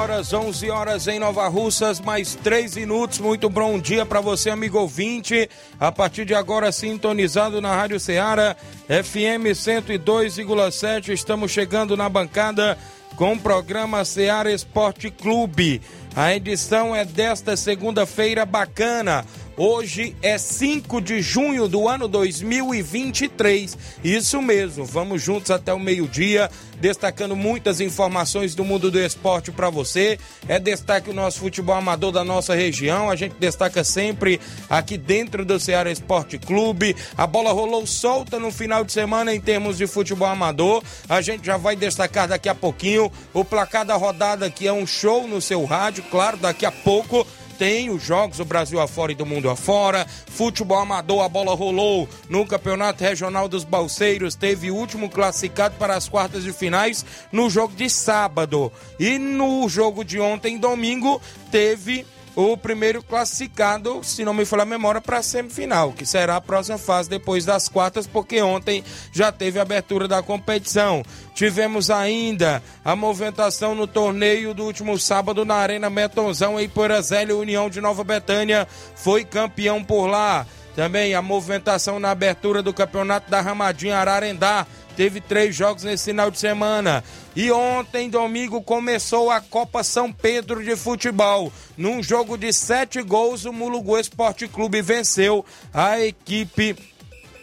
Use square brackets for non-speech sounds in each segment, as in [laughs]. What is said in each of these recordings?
Horas, 11 horas em Nova Russas, mais 3 minutos. Muito bom dia para você, amigo ouvinte. A partir de agora, sintonizado na Rádio Ceará, FM 102,7. Estamos chegando na bancada com o programa Ceará Esporte Clube. A edição é desta segunda-feira bacana. Hoje é 5 de junho do ano 2023. Isso mesmo, vamos juntos até o meio-dia, destacando muitas informações do mundo do esporte para você. É destaque o nosso futebol amador da nossa região. A gente destaca sempre aqui dentro do Ceará Esporte Clube. A bola rolou solta no final de semana em termos de futebol amador. A gente já vai destacar daqui a pouquinho o placar da rodada, que é um show no seu rádio. Claro, daqui a pouco tem os jogos do Brasil afora e do mundo afora. Futebol amador, a bola rolou no Campeonato Regional dos Balseiros. Teve o último classificado para as quartas de finais no jogo de sábado. E no jogo de ontem, domingo, teve o primeiro classificado, se não me falar a memória, para a semifinal, que será a próxima fase depois das quartas, porque ontem já teve a abertura da competição. Tivemos ainda a movimentação no torneio do último sábado na Arena Metonzão em Porazélia, União de Nova Betânia foi campeão por lá. Também a movimentação na abertura do campeonato da Ramadinha Ararendá teve três jogos nesse final de semana. E ontem, domingo, começou a Copa São Pedro de Futebol. Num jogo de sete gols, o Mulugu Esporte Clube venceu a equipe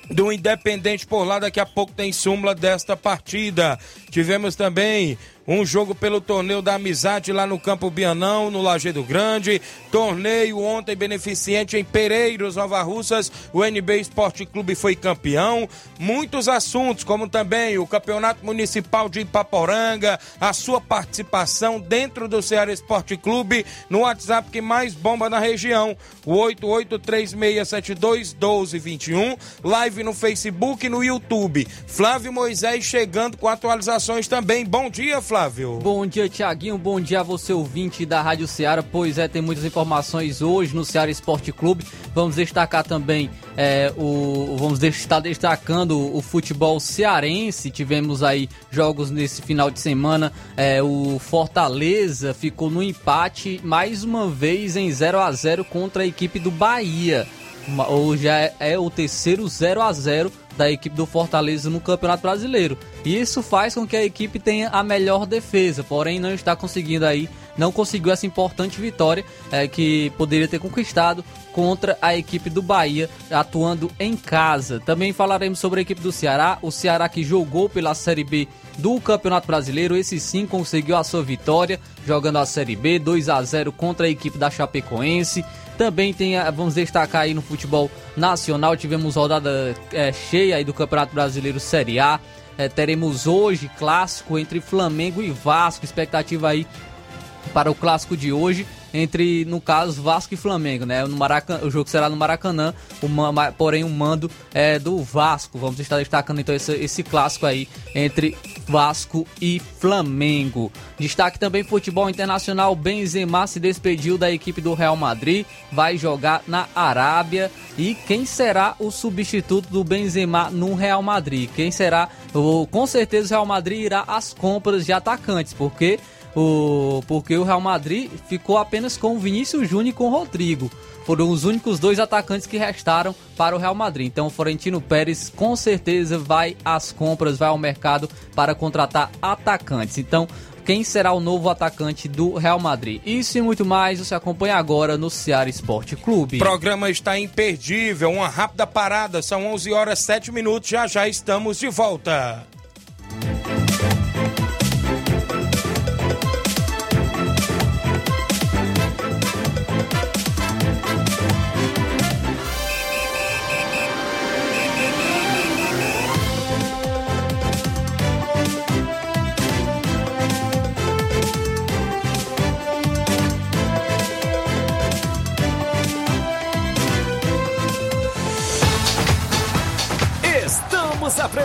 do Independente por lá. Daqui a pouco tem súmula desta partida. Tivemos também um jogo pelo torneio da amizade lá no Campo Bianão, no Lajeado Grande. Torneio ontem beneficente em Pereiros, Nova Russas. O NB Esporte Clube foi campeão. Muitos assuntos, como também o Campeonato Municipal de Ipaporanga, a sua participação dentro do Ceará Esporte Clube no WhatsApp que mais bomba na região. O 8836721221. Live no Facebook e no YouTube. Flávio Moisés chegando com atualizações também. Bom dia, Flávio. Flávio. Bom dia, Tiaguinho. Bom dia a você, ouvinte da Rádio Ceará. Pois é, tem muitas informações hoje no Ceará Esporte Clube. Vamos destacar também é, o. Vamos estar destacando o futebol cearense. Tivemos aí jogos nesse final de semana. É, o Fortaleza ficou no empate mais uma vez em 0 a 0 contra a equipe do Bahia. Hoje é, é o terceiro 0 a 0 da equipe do Fortaleza no Campeonato Brasileiro. E isso faz com que a equipe tenha a melhor defesa, porém não está conseguindo aí, não conseguiu essa importante vitória é, que poderia ter conquistado contra a equipe do Bahia, atuando em casa. Também falaremos sobre a equipe do Ceará, o Ceará que jogou pela Série B do Campeonato Brasileiro, esse sim conseguiu a sua vitória, jogando a Série B 2 a 0 contra a equipe da Chapecoense. Também tem, vamos destacar aí no futebol nacional, tivemos rodada é, cheia aí do Campeonato Brasileiro Série A. É, teremos hoje clássico entre Flamengo e Vasco, expectativa aí para o clássico de hoje entre, no caso, Vasco e Flamengo, né? No Maracanã, o jogo será no Maracanã, o, porém o mando é do Vasco. Vamos estar destacando então esse, esse clássico aí entre Vasco e Flamengo. Destaque também futebol internacional, Benzema se despediu da equipe do Real Madrid, vai jogar na Arábia. E quem será o substituto do Benzema no Real Madrid? Quem será? Com certeza o Real Madrid irá às compras de atacantes, porque o, porque o Real Madrid ficou apenas com o Vinícius Júnior e com o Rodrigo. Foram os únicos dois atacantes que restaram para o Real Madrid. Então o Florentino Pérez com certeza vai às compras, vai ao mercado para contratar atacantes. Então quem será o novo atacante do Real Madrid. Isso e muito mais você acompanha agora no Ceará Esporte Clube. O programa está imperdível, uma rápida parada, são 11 horas 7 minutos, já já estamos de volta. Estamos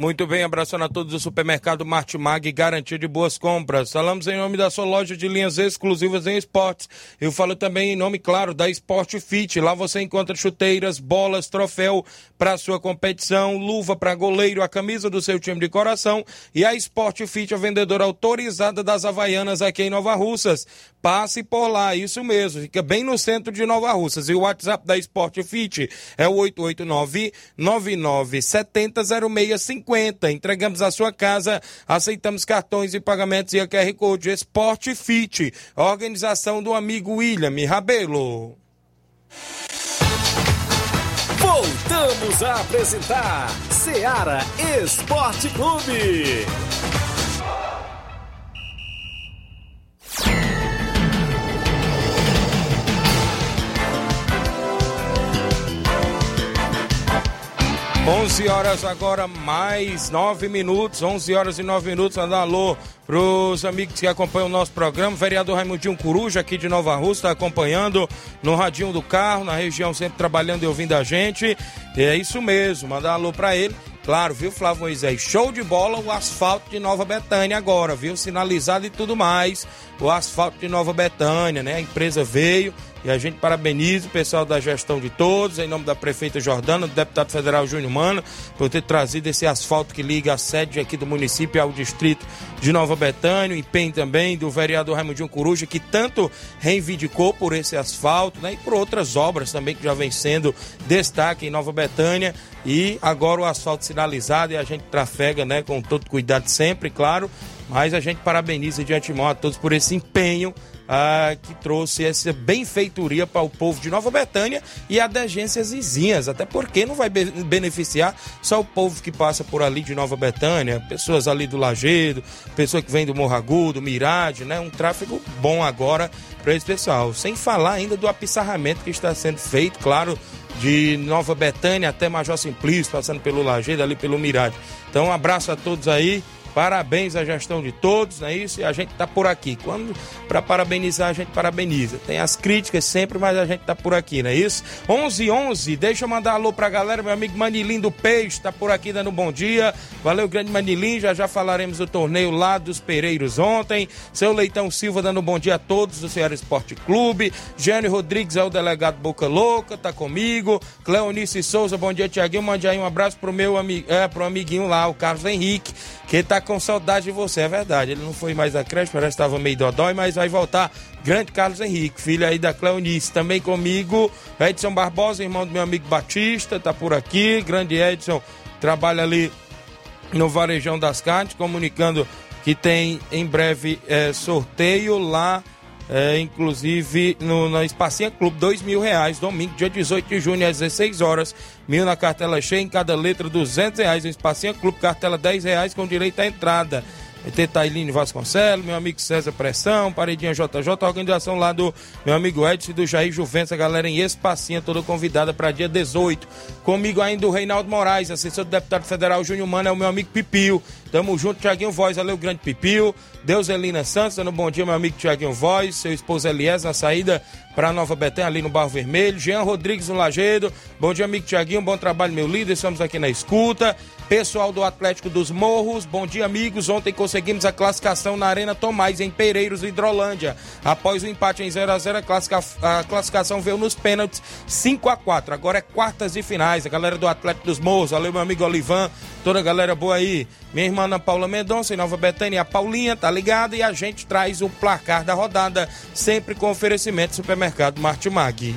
Muito bem, abraçando a todos do supermercado Martimag, garantia de boas compras. Falamos em nome da sua loja de linhas exclusivas em esportes. Eu falo também em nome, claro, da Sport Fit. Lá você encontra chuteiras, bolas, troféu para sua competição, luva para goleiro, a camisa do seu time de coração e a Sport Fit, a vendedora autorizada das Havaianas aqui em Nova Russas. Passe por lá, isso mesmo, fica bem no centro de Nova Russas. E o WhatsApp da Sport Fit é o 889 9970 0650. Entregamos a sua casa, aceitamos cartões e pagamentos e a QR Code Sport Fit. Organização do amigo William Rabelo. Voltamos a apresentar Seara Esporte Clube. 11 horas agora, mais 9 minutos, 11 horas e 9 minutos. Andar alô para os amigos que acompanham o nosso programa. Vereador Raimundinho Coruja, aqui de Nova Rússia, está acompanhando no radinho do carro, na região, sempre trabalhando e ouvindo a gente. E é isso mesmo, mandar alô para ele. Claro, viu, Flávio Moisés? Show de bola o asfalto de Nova Betânia agora, viu? Sinalizado e tudo mais. O asfalto de Nova Betânia, né? A empresa veio e a gente parabeniza o pessoal da gestão de todos, em nome da prefeita Jordana, do deputado federal Júnior Mano, por ter trazido esse asfalto que liga a sede aqui do município ao distrito de Nova Betânia, empenho também do vereador Raimundinho Coruja, que tanto reivindicou por esse asfalto, né, e por outras obras também que já vem sendo destaque em Nova Betânia, e agora o asfalto sinalizado e a gente trafega, né, com todo cuidado sempre, claro, mas a gente parabeniza de antemão a todos por esse empenho ah, que trouxe essa benfeitoria para o povo de Nova Betânia e adegências vizinhas, até porque não vai beneficiar só o povo que passa por ali de Nova Betânia, pessoas ali do Lagedo, pessoas que vêm do Morro Agudo, Mirade, né? Um tráfego bom agora para esse pessoal. Sem falar ainda do apissarramento que está sendo feito, claro, de Nova Betânia até Major Simplício, passando pelo Lagedo, ali pelo Mirade. Então, um abraço a todos aí. Parabéns à gestão de todos, não é isso? E a gente está por aqui. Quando para parabenizar, a gente parabeniza. Tem as críticas sempre, mas a gente está por aqui, não é isso? 11 11, deixa eu mandar alô para a galera, meu amigo Manilim do Peixe está por aqui dando um bom dia. Valeu, grande Manilim, já já falaremos do torneio lá dos Pereiros ontem. Seu Leitão Silva dando um bom dia a todos do Ceará Esporte Clube. Jânio Rodrigues é o delegado Boca Louca, tá comigo. Cleonice Souza, bom dia, Tiaguinho. Mande aí um abraço pro meu amigo, é, pro amiguinho lá, o Carlos Henrique que tá com saudade de você, é verdade. Ele não foi mais a creche, parece que estava meio dodói, mas vai voltar. Grande Carlos Henrique, filho aí da Cleonice. Também comigo, Edson Barbosa, irmão do meu amigo Batista, tá por aqui. Grande Edson, trabalha ali no Varejão das Carnes, comunicando que tem em breve é, sorteio lá é, inclusive no, na Espacinha Clube, dois mil reais, domingo, dia 18 de junho, às 16 horas, mil na cartela cheia, em cada letra, duzentos reais, no Espacinha Clube, cartela dez reais, com direito à entrada. ET Tailine Vasconcelos, meu amigo César Pressão, Paredinha JJ, organização lá do meu amigo Edson e do Jair Juventus, a galera em Espacinha, toda convidada para dia 18. Comigo ainda o Reinaldo Moraes, assessor do deputado federal Júnior Mano, é o meu amigo Pipio, Tamo junto, Tiaguinho Voz, valeu, grande Pipio. Deus Elina Santos, dando bom dia, meu amigo Tiaguinho Voz, seu esposo Elias na saída para Nova Betânia, ali no Barro Vermelho. Jean Rodrigues no Lagedo. Bom dia, amigo Tiaguinho, bom trabalho, meu líder. Estamos aqui na escuta. Pessoal do Atlético dos Morros, bom dia, amigos. Ontem conseguimos a classificação na Arena Tomás, em Pereiros, Hidrolândia. Após o empate em 0 a 0 a, classifica... a classificação veio nos pênaltis 5 a 4 Agora é quartas e finais. A galera do Atlético dos Morros, valeu, meu amigo Olivan, toda a galera boa aí. Minha irmã Ana Paula Mendonça, em Nova Betânia, a Paulinha, tá ligada? E a gente traz o placar da rodada, sempre com oferecimento do supermercado Martimag.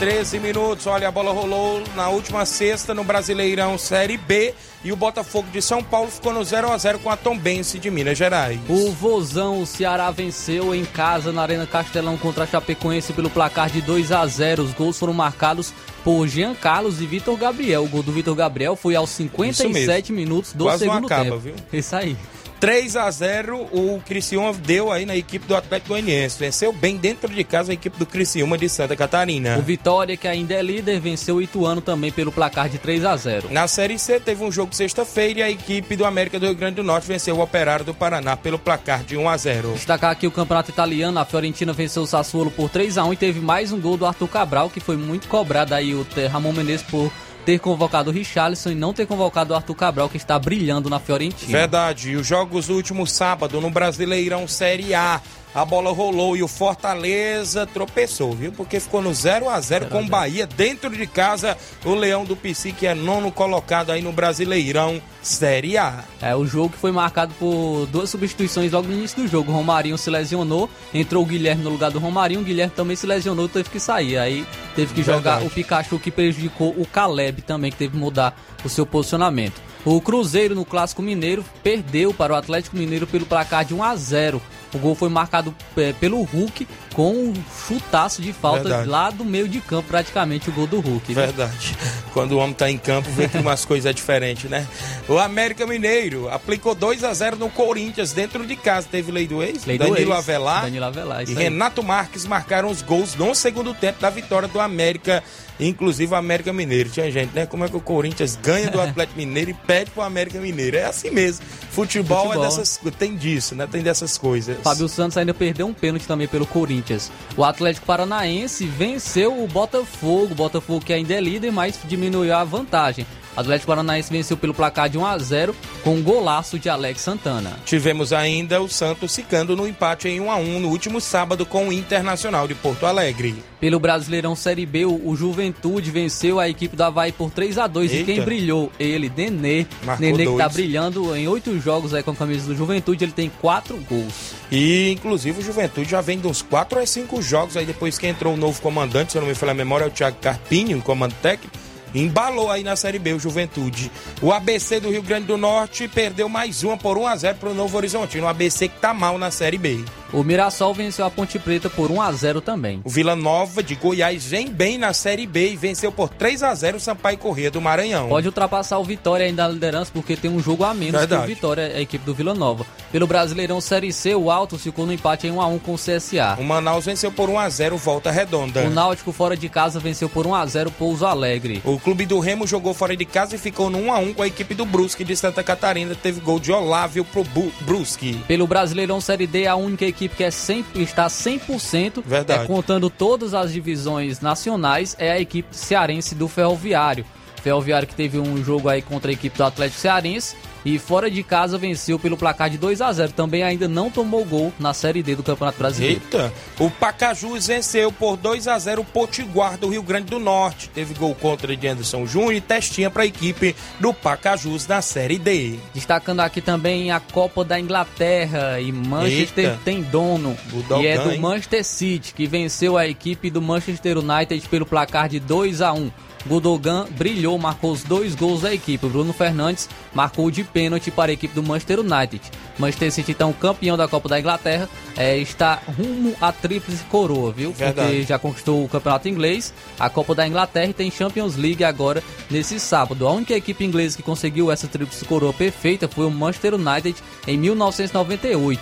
13 minutos. Olha, a bola rolou na última sexta no Brasileirão Série B e o Botafogo de São Paulo ficou no 0 a 0 com a Tombense de Minas Gerais. O Vozão, o Ceará venceu em casa na Arena Castelão contra a Chapecoense pelo placar de 2 a 0. Os gols foram marcados por Jean Carlos e Vitor Gabriel. O gol do Vitor Gabriel foi aos 57 minutos do Quase segundo não acaba, tempo. viu? Isso aí. 3 a 0 o Criciúma deu aí na equipe do Atlético Goianiense. Venceu bem dentro de casa a equipe do Criciúma de Santa Catarina. O Vitória, que ainda é líder, venceu o Ituano também pelo placar de 3 a 0. Na Série C teve um jogo sexta-feira e a equipe do América do Rio Grande do Norte venceu o Operário do Paraná pelo placar de 1 a 0. Destacar aqui o campeonato italiano, a Fiorentina venceu o Sassuolo por 3 a 1 e teve mais um gol do Arthur Cabral, que foi muito cobrado aí o Ramon Menezes por ter convocado o Richarlison e não ter convocado o Arthur Cabral, que está brilhando na Fiorentina. Verdade. E os jogos do último sábado no Brasileirão Série A. A bola rolou e o Fortaleza tropeçou, viu? Porque ficou no 0 a 0 com o Bahia dentro de casa. O Leão do Pici, que é nono colocado aí no Brasileirão Série A. É, o jogo que foi marcado por duas substituições logo no início do jogo. O Romarinho se lesionou, entrou o Guilherme no lugar do Romarinho, o Guilherme também se lesionou, teve que sair. Aí teve que jogar Verdade. o Pikachu, que prejudicou o Caleb também, que teve que mudar o seu posicionamento. O Cruzeiro no Clássico Mineiro perdeu para o Atlético Mineiro pelo placar de 1 a 0. O gol foi marcado é, pelo Hulk com um chutaço de falta Verdade. lá do meio de campo, praticamente o gol do Hulk. Verdade. [laughs] Quando o homem tá em campo, vê que umas coisas diferentes, né? O América Mineiro aplicou 2 a 0 no Corinthians dentro de casa. Teve lei do ex? Lei do Danilo ex. Avelar. Danilo Avelar, e aí. Renato Marques marcaram os gols no segundo tempo da vitória do América, inclusive o América Mineiro. Tinha gente, né? Como é que o Corinthians ganha do [laughs] Atlético Mineiro e pede pro América Mineiro? É assim mesmo. Futebol, Futebol. é dessas tem disso, né? Tem dessas coisas. Fábio Santos ainda perdeu um pênalti também pelo Corinthians. O Atlético Paranaense venceu o Botafogo. O Botafogo que ainda é líder, mas diminuiu a vantagem. Atlético Paranaense venceu pelo placar de 1 a 0 com um golaço de Alex Santana. Tivemos ainda o Santos ficando no empate em 1 a 1 no último sábado com o Internacional de Porto Alegre. Pelo Brasileirão Série B, o, Juventude venceu a equipe do Havaí por 3 a 2 E Eita. quem brilhou? Ele, Nenê. Marcou Nenê que tá brilhando em oito jogos aí com a camisa do Juventude. Ele tem quatro gols. E, inclusive, o Juventude já vem de uns 4 a 5 jogos aí depois que entrou o novo comandante, se eu não me falha a memória, é o Thiago Carpinho, o comando técnico. Embalou aí na Série B o Juventude. O ABC do Rio Grande do Norte perdeu mais uma por 1 a 0 para o Novo Horizontino. O ABC que tá mal na Série B. O Mirassol venceu a Ponte Preta por 1 a 0 também. O Vila Nova de Goiás vem bem na Série B e venceu por 3 a 0 o Sampaio Corrêa do Maranhão. Pode ultrapassar o Vitória ainda na liderança, porque tem um jogo a menos Verdade. que o Vitória, a equipe do Vila Nova. Pelo Brasileirão Série C, o Alto ficou no empate em 1x1 com o CSA. O Manaus venceu por 1 a 0 Volta Redonda. O Náutico fora de casa venceu por 1x0 Pouso Alegre. O clube do Remo jogou fora de casa e ficou no 1 a 1 com a equipe do Brusque de Santa Catarina. Teve gol de Olávio pro Bu- Brusque. Pelo Brasileirão Série D, a única equipe que é 100, está 100%, Verdade. é, contando todas as divisões nacionais, é a equipe cearense do Ferroviário. Ferroviário que teve um jogo aí contra a equipe do Atlético Cearense e fora de casa venceu pelo placar de 2 a 0 Também ainda não tomou gol na Série D do Campeonato Brasileiro. Eita, o Pacajus venceu por 2 a 0 o Potiguar do Rio Grande do Norte. Teve gol contra de Anderson Júnior e testinha para a equipe do Pacajus na Série D. Destacando aqui também a Copa da Inglaterra e Manchester Eita. tem dono. Dogão, e é do hein? Manchester City, que venceu a equipe do Manchester United pelo placar de 2 a 1 Gudogan brilhou, marcou os dois gols da equipe. Bruno Fernandes marcou de pênalti para a equipe do Manchester United. Manchester City, então, campeão da Copa da Inglaterra, é, está rumo à tríplice coroa, viu? Verdade. Porque já conquistou o campeonato inglês, a Copa da Inglaterra e tem Champions League agora nesse sábado. A única equipe inglesa que conseguiu essa tríplice coroa perfeita foi o Manchester United em 1998.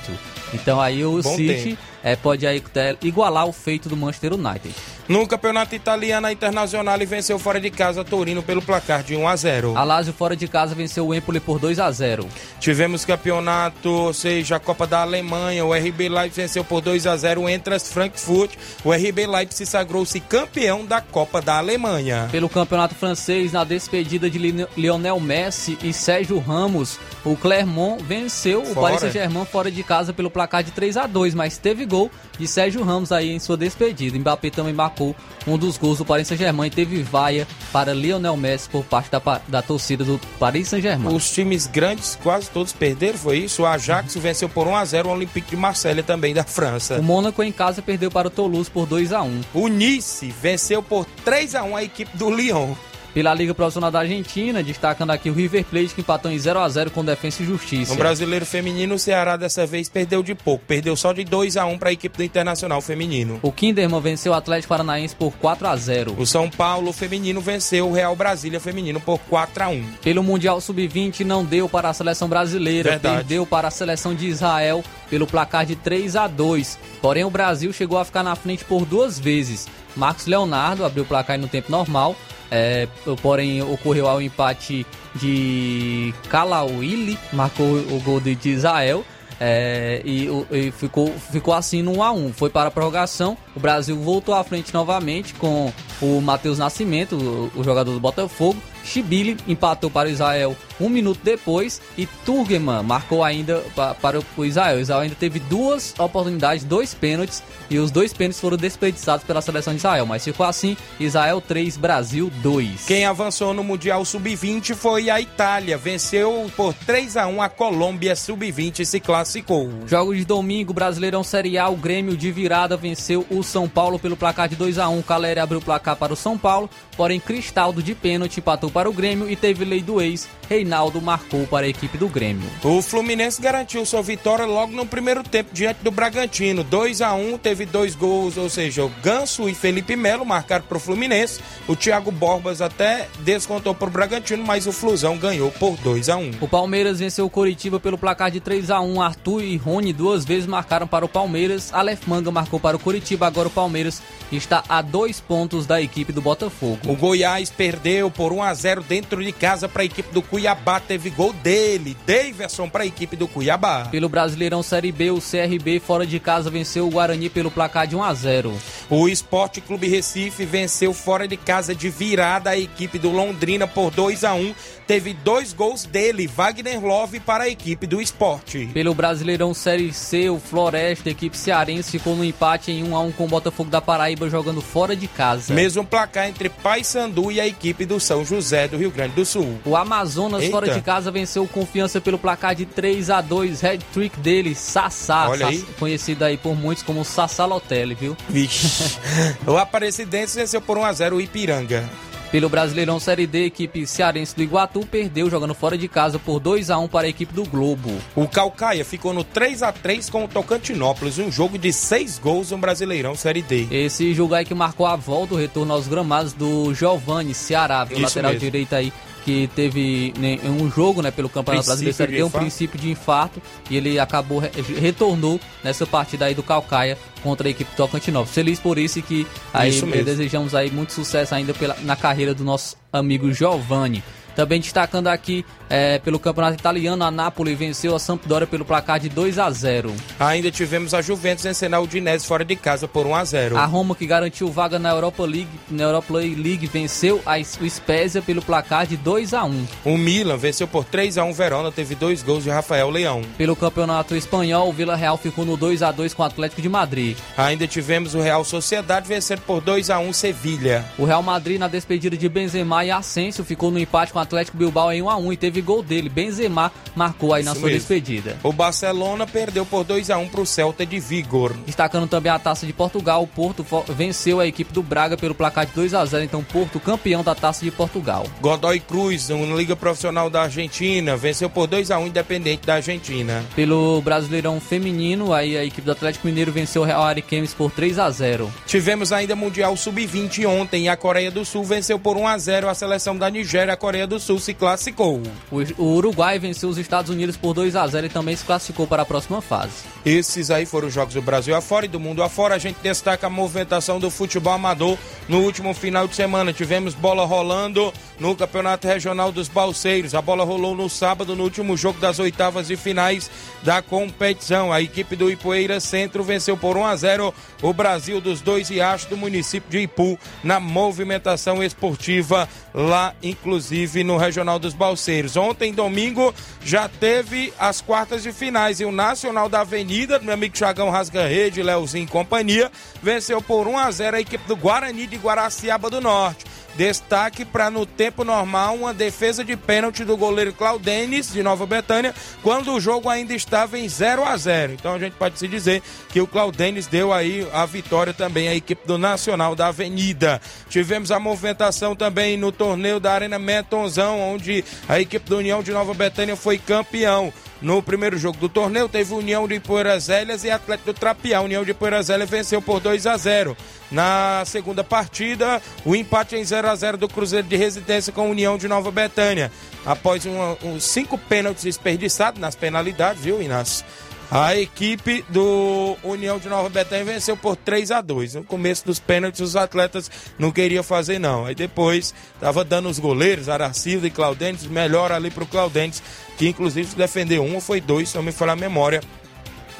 Então aí o Bom City é, pode aí até igualar o feito do Manchester United. No campeonato italiano, a Internacional venceu fora de casa Torino pelo placar de 1 a 0. A Lazio fora de casa venceu o Empoli por 2 a 0. Tivemos campeonato, ou seja, a Copa da Alemanha. O RB Leipzig venceu por 2 a 0 o Entras Frankfurt. O RB Leipzig sagrou-se campeão da Copa da Alemanha. Pelo campeonato francês, na despedida de Li- Lionel Messi e Sérgio Ramos, o Clermont venceu o Fora. Paris Saint-Germain fora de casa pelo placar de 3 a 2, mas teve gol de Sérgio Ramos aí em sua despedida. Mbappé também marcou um dos gols do Paris Saint-Germain e teve vaia para Lionel Messi por parte da, da torcida do Paris Saint-Germain. Os times grandes quase todos perderam, foi isso? O Ajax venceu por 1 a 0 o Olympique de Marselha também da França. O Mônaco em casa perdeu para o Toulouse por 2 a 1. O Nice venceu por 3 a 1 a equipe do Lyon. Pela Liga Profissional da Argentina, destacando aqui o River Plate que empatou em 0 a 0 com Defensa e Justiça. No brasileiro feminino, o Ceará dessa vez perdeu de pouco. Perdeu só de 2 a 1 para a equipe do Internacional feminino. O Kinderman venceu o Atlético Paranaense por 4 a 0. O São Paulo feminino venceu o Real Brasília feminino por 4 a 1. Pelo Mundial Sub-20 não deu para a seleção brasileira, Verdade. perdeu para a seleção de Israel pelo placar de 3 a 2. Porém o Brasil chegou a ficar na frente por duas vezes. Marcos Leonardo abriu o placar no tempo normal, é, porém ocorreu ao empate de Kalauili, marcou o gol de Israel. é, e, e ficou, ficou assim no 1 a 1 Foi para a prorrogação. O Brasil voltou à frente novamente com o Matheus Nascimento, o, o jogador do Botafogo. Chibili empatou para o Israel um minuto depois e Turgeman marcou ainda pa- para o Israel. O Israel ainda teve duas oportunidades, dois pênaltis e os dois pênaltis foram desperdiçados pela seleção de Israel. Mas ficou assim: Israel 3, Brasil 2. Quem avançou no Mundial Sub-20 foi a Itália. Venceu por 3 a 1 a Colômbia Sub-20 e se classificou. Jogos de domingo, Brasileirão Série A, o Grêmio de virada venceu o São Paulo pelo placar de 2 a 1 Caleri abriu o placar para o São Paulo, porém Cristaldo de pênalti empatou para o Grêmio e teve lei do ex. Reinaldo marcou para a equipe do Grêmio. O Fluminense garantiu sua vitória logo no primeiro tempo diante do Bragantino. 2 a 1 teve dois gols, ou seja, o Ganso e Felipe Melo marcaram para o Fluminense. O Thiago Borbas até descontou para o Bragantino, mas o Flusão ganhou por 2 a 1 O Palmeiras venceu o Coritiba pelo placar de 3 a 1 Arthur e Rony duas vezes marcaram para o Palmeiras. Aleph Manga marcou para o Coritiba. Agora o Palmeiras está a dois pontos da equipe do Botafogo. O Goiás perdeu por 1 a 0 dentro de casa para a equipe do Cuiabá. Teve gol dele, Daverson para a equipe do Cuiabá. Pelo Brasileirão Série B, o CRB fora de casa venceu o Guarani pelo placar de 1 a 0. O Esporte Clube Recife venceu fora de casa de virada a equipe do Londrina por 2 a 1 Teve dois gols dele, Wagner Love, para a equipe do esporte. Pelo Brasileirão Série C, o Floresta, equipe cearense, ficou no empate em 1 a 1 com o Botafogo da Paraíba jogando fora de casa. Mesmo placar entre Paysandu e a equipe do São José do Rio Grande do Sul. O Amazonas Eita. fora de casa venceu Confiança pelo placar de 3 a 2 Head trick dele, Sassá, Olha aí. Conhecido aí por muitos como Sassá Lotelli, viu? Vixe. [laughs] o Aparecidense venceu por 1 a 0 o Ipiranga. Pelo Brasileirão Série D, a equipe cearense do Iguatu perdeu jogando fora de casa por 2 a 1 para a equipe do Globo. O Calcaia ficou no 3 a 3 com o Tocantinópolis, um jogo de seis gols no Brasileirão Série D. Esse jogo aí que marcou a volta, o retorno aos gramados do Giovanni Ceará, viu? Lateral mesmo. direito aí, que teve né, um jogo né, pelo Campeonato Princípio Brasileiro Série de D, um infarto. princípio de infarto, e ele acabou, re- retornou nessa partida aí do Calcaia contra a equipe Tocantinópolis. Feliz por isso e que aí Isso eh, desejamos aí muito sucesso ainda pela, na carreira do nosso amigo Giovanni. Também destacando aqui é, pelo campeonato italiano, a Napoli venceu a Sampdoria pelo placar de 2 a 0. Ainda tivemos a Juventus vencendo a Udinese fora de casa por 1 a 0. A Roma que garantiu vaga na Europa League, na Europa League venceu a, o Spezia pelo placar de 2 a 1. O Milan venceu por 3 a 1 Verona, teve dois gols de Rafael Leão. Pelo campeonato espanhol, o Vila Real ficou no 2 a 2 com o Atlético de Madrid. Ainda tivemos o Real Sociedade vencendo por 2 a 1 Sevilha. O Real Madrid na despedida de Benzema e Asensio ficou no empate com o Atlético Bilbao em 1 a 1 e teve gol dele. Benzema marcou aí na Isso sua mesmo. despedida. O Barcelona perdeu por 2 a 1 para o Celta de Vigor. Destacando também a Taça de Portugal, o Porto venceu a equipe do Braga pelo placar de 2 a 0 então Porto campeão da Taça de Portugal. Godoy Cruz, na Liga Profissional da Argentina, venceu por 2 a 1 Independente da Argentina. Pelo Brasileirão Feminino, aí a equipe do Atlético Mineiro venceu o Real Ariquemes por 3 a 0 Tivemos ainda Mundial Sub-20 ontem e a Coreia do Sul venceu por 1 a 0 a seleção da Nigéria. A Coreia do Sul se classificou. O, Uruguai venceu os Estados Unidos por 2 a 0 e também se classificou para a próxima fase. Esses aí foram os jogos do Brasil afora e do mundo afora. A gente destaca a movimentação do futebol amador no último final de semana. Tivemos bola rolando no Campeonato Regional dos Balseiros. A bola rolou no sábado, no último jogo das oitavas de finais da competição. A equipe do Ipueira Centro venceu por 1 a 0 o Brasil dos dois riachos do município de Ipu na movimentação esportiva lá, inclusive no Regional dos Balseiros. Ontem, domingo, já teve as quartas de finais e o Nacional da Avenida, meu amigo Chagão Rasga Rede, Leozinho e companhia, venceu por 1 a 0 a equipe do Guarani de Guaraciaba do Norte. Destaque para no tempo normal uma defesa de pênalti do goleiro Claudenis de Nova Betânia, quando o jogo ainda estava em 0 a 0. Então a gente pode se dizer que o Claudenis deu aí a vitória também à equipe do Nacional da Avenida. Tivemos a movimentação também no torneio da Arena Metonzão, onde a equipe do União de Nova Betânia foi campeão. No primeiro jogo do torneio, teve União de Poeiras e Atlético do Trapiá. União de Poeiras venceu por 2 a 0. Na segunda partida, o empate em 0 a 0 do Cruzeiro de Residência com a União de Nova Betânia. Após uma- uns cinco pênaltis desperdiçados nas penalidades, viu, Inácio? A equipe do União de Nova Betânia venceu por 3 a 2 No começo dos pênaltis, os atletas não queriam fazer, não. Aí depois tava dando os goleiros, Aracildo e Claudentes, melhor ali pro Claudentes, que inclusive defendeu um foi dois, se não me falar a memória,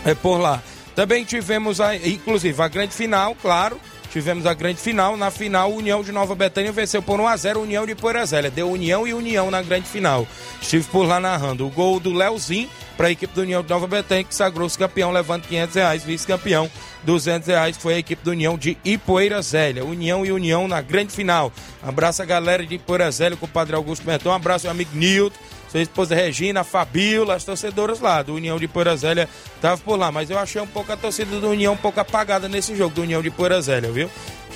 é por lá. Também tivemos, a, inclusive, a grande final, claro. Tivemos a grande final. Na final, União de Nova Betânia venceu por 1 a 0 União de Poeirazélia. Deu União e União na grande final. Estive por lá narrando o gol do Leozinho para a equipe do União de Nova Betânia, que sagrou-se campeão, levando 500 reais. Vice-campeão, 200 reais. Foi a equipe do União de Ipoeirazélia. União e União na grande final. Abraço a galera de Ipoeirazélia, com o Padre Augusto Menton. Um abraço ao amigo Nilton sua esposa Regina, Fabiola, as torcedoras lá do União de Poeirazélia estavam por lá. Mas eu achei um pouco a torcida do União um pouco apagada nesse jogo do União de Poeirazélia, viu?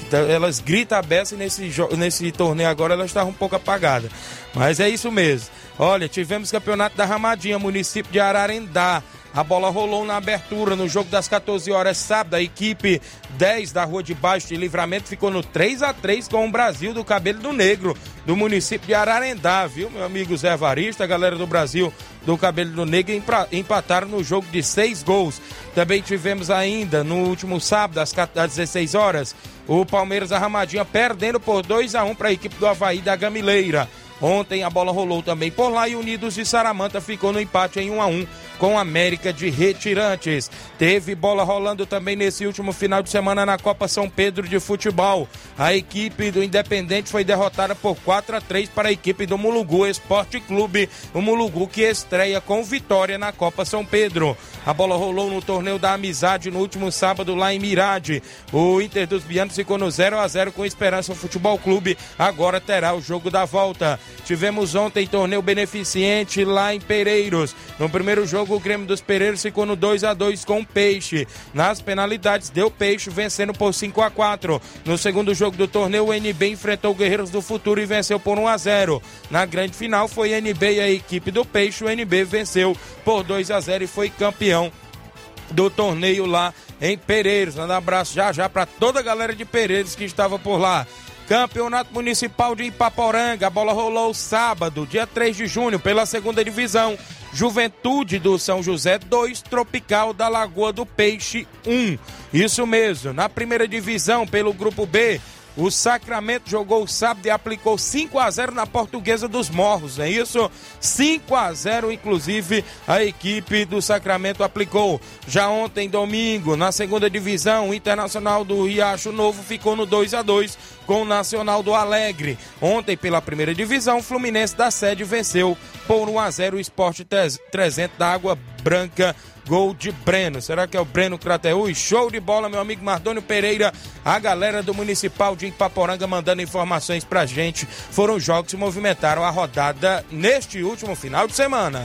Então, elas gritam a beça e nesse, nesse torneio agora elas estavam um pouco apagadas. Mas é isso mesmo. Olha, tivemos campeonato da Ramadinha, município de Ararendá. A bola rolou na abertura no jogo das 14 horas sábado. A equipe 10 da Rua de Baixo de Livramento ficou no 3 a 3 com o Brasil do Cabelo do Negro, do município de Ararendá, viu, meu amigo Zé Varista, a galera do Brasil do Cabelo do Negro empataram no jogo de seis gols. Também tivemos ainda no último sábado, às 14 às 16 horas, o Palmeiras Arramadinha perdendo por 2 a 1 para a equipe do Havaí da Gamileira. Ontem a bola rolou também por lá e Unidos de Saramanta ficou no empate em 1 a 1 com América de Retirantes. Teve bola rolando também nesse último final de semana na Copa São Pedro de Futebol. A equipe do Independente foi derrotada por 4 a 3 para a equipe do Mulugu Esporte Clube. O Mulugu que estreia com vitória na Copa São Pedro. A bola rolou no torneio da Amizade no último sábado lá em Mirade. O Inter dos Bianos ficou no 0 a 0 com Esperança Futebol Clube. Agora terá o jogo da volta. Tivemos ontem torneio beneficente lá em Pereiros. No primeiro jogo, o Grêmio dos Pereiros ficou no 2 a 2 com o Peixe. Nas penalidades, deu Peixe vencendo por 5 a 4 No segundo jogo do torneio, o NB enfrentou o Guerreiros do Futuro e venceu por 1 a 0 Na grande final, foi NB e a equipe do Peixe. O NB venceu por 2 a 0 e foi campeão do torneio lá em Pereiros. Manda um abraço já já para toda a galera de Pereiros que estava por lá. Campeonato Municipal de Ipaporanga, a bola rolou sábado, dia 3 de junho, pela segunda divisão. Juventude do São José 2, Tropical da Lagoa do Peixe 1. Isso mesmo. Na primeira divisão, pelo grupo B, O Sacramento jogou sábado e aplicou 5 a 0 na Portuguesa dos Morros, é isso? 5 a 0 inclusive a equipe do Sacramento aplicou. Já ontem, domingo, na segunda divisão, o Internacional do Riacho Novo ficou no 2 a 2 com o Nacional do Alegre. Ontem, pela primeira divisão, o Fluminense da sede venceu por 1 a 0 o Esporte 300 da Água Branca Gol de Breno. Será que é o Breno Crateús? Show de bola, meu amigo Mardônio Pereira. A galera do Municipal de Ipaporanga mandando informações pra gente. Foram jogos que movimentaram a rodada neste último final de semana.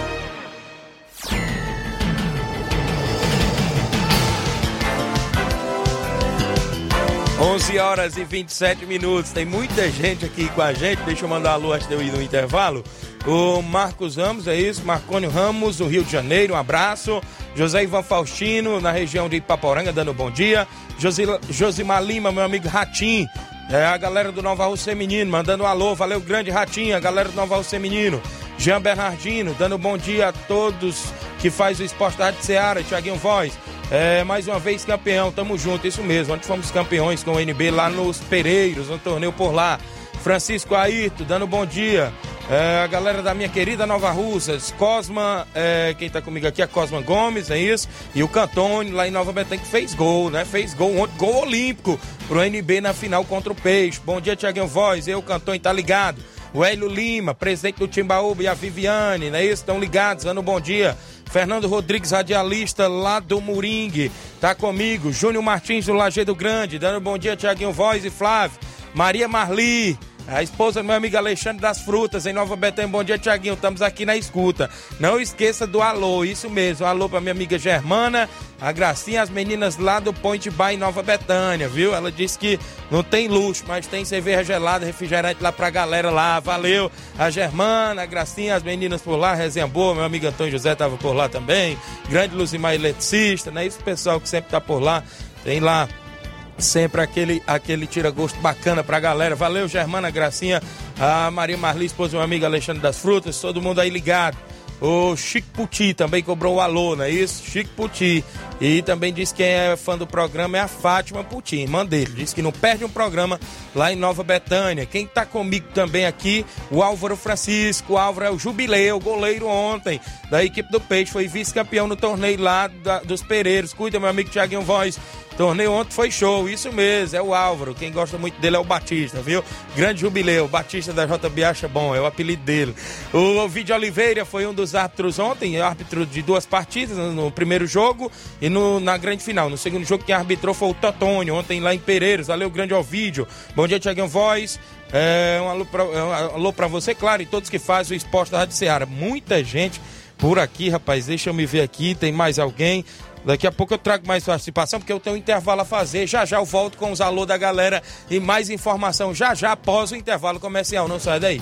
11 horas e 27 minutos. Tem muita gente aqui com a gente. Deixa eu mandar a lua antes de eu ir no intervalo. O Marcos Ramos, é isso. Marcônio Ramos, do Rio de Janeiro, um abraço. José Ivan Faustino, na região de Ipaporanga, dando bom dia. Josimar Lima, meu amigo Ratim. É a galera do Nova Rússia Feminino, mandando um alô. Valeu, grande Ratinho, a galera do Nova Rússia Feminino. Jean Bernardino, dando bom dia a todos que faz o esporte da Rádio Seara. Tiaguinho Voz. É, mais uma vez campeão, tamo junto, isso mesmo. Ontem fomos campeões com o NB lá nos Pereiros, no torneio por lá. Francisco Ayrton, dando bom dia. É, a galera da minha querida Nova Russas, Cosma, é, quem tá comigo aqui é Cosma Gomes, é isso? E o Cantone, lá em Nova Betânia, que fez gol, né? Fez gol ontem, gol olímpico pro NB na final contra o Peixe. Bom dia, Tiaguinho Voz, eu, Cantone, tá ligado? O Hélio Lima, presidente do Timbaúba e a Viviane, não é isso? Estão ligados, dando bom dia. Fernando Rodrigues, radialista lá do Moringue, tá comigo. Júnior Martins do Lajeado Grande, dando bom dia, Tiaguinho Voz e Flávio. Maria Marli, a esposa do meu amigo Alexandre das Frutas, em Nova Betânia. Bom dia, Tiaguinho. Estamos aqui na escuta. Não esqueça do alô, isso mesmo. Alô para minha amiga Germana, a Gracinha, as meninas lá do Point Bar em Nova Betânia, viu? Ela disse que não tem luxo, mas tem cerveja gelada, refrigerante lá pra galera lá. Valeu. A Germana, a Gracinha, as meninas por lá, resenha boa. Meu amigo Antônio José tava por lá também. Grande Luzimar Eletricista, né? Isso pessoal que sempre tá por lá. Tem lá Sempre aquele, aquele tira-gosto bacana pra galera. Valeu, Germana Gracinha, a Maria Marli, esposa do meu amigo Alexandre das Frutas, todo mundo aí ligado. O Chico Puti também cobrou o alô, não é isso? Chico Puti. E também disse que quem é fã do programa é a Fátima Puti, irmã dele. Diz que não perde um programa lá em Nova Betânia. Quem tá comigo também aqui, o Álvaro Francisco. O Álvaro é o jubileu, goleiro ontem da equipe do Peixe. Foi vice-campeão no torneio lá da, dos Pereiros. Cuida, meu amigo Tiaguinho Voz. Torneio ontem foi show, isso mesmo, é o Álvaro. Quem gosta muito dele é o Batista, viu? Grande jubileu, Batista da JB acha bom, é o apelido dele. O Vídeo Oliveira foi um dos árbitros ontem, árbitro de duas partidas, no primeiro jogo e no, na grande final. No segundo jogo, quem arbitrou foi o Totônio, ontem lá em Pereiros. Valeu, grande Ovídio. Bom dia, Tiaguinho Voz. É, um alô pra, um alô pra você, claro, e todos que fazem o esporte da Rádio Ceará. Muita gente por aqui, rapaz. Deixa eu me ver aqui, tem mais alguém. Daqui a pouco eu trago mais participação, porque eu tenho um intervalo a fazer. Já já eu volto com os alô da galera e mais informação já já após o intervalo comercial. Não sai daí.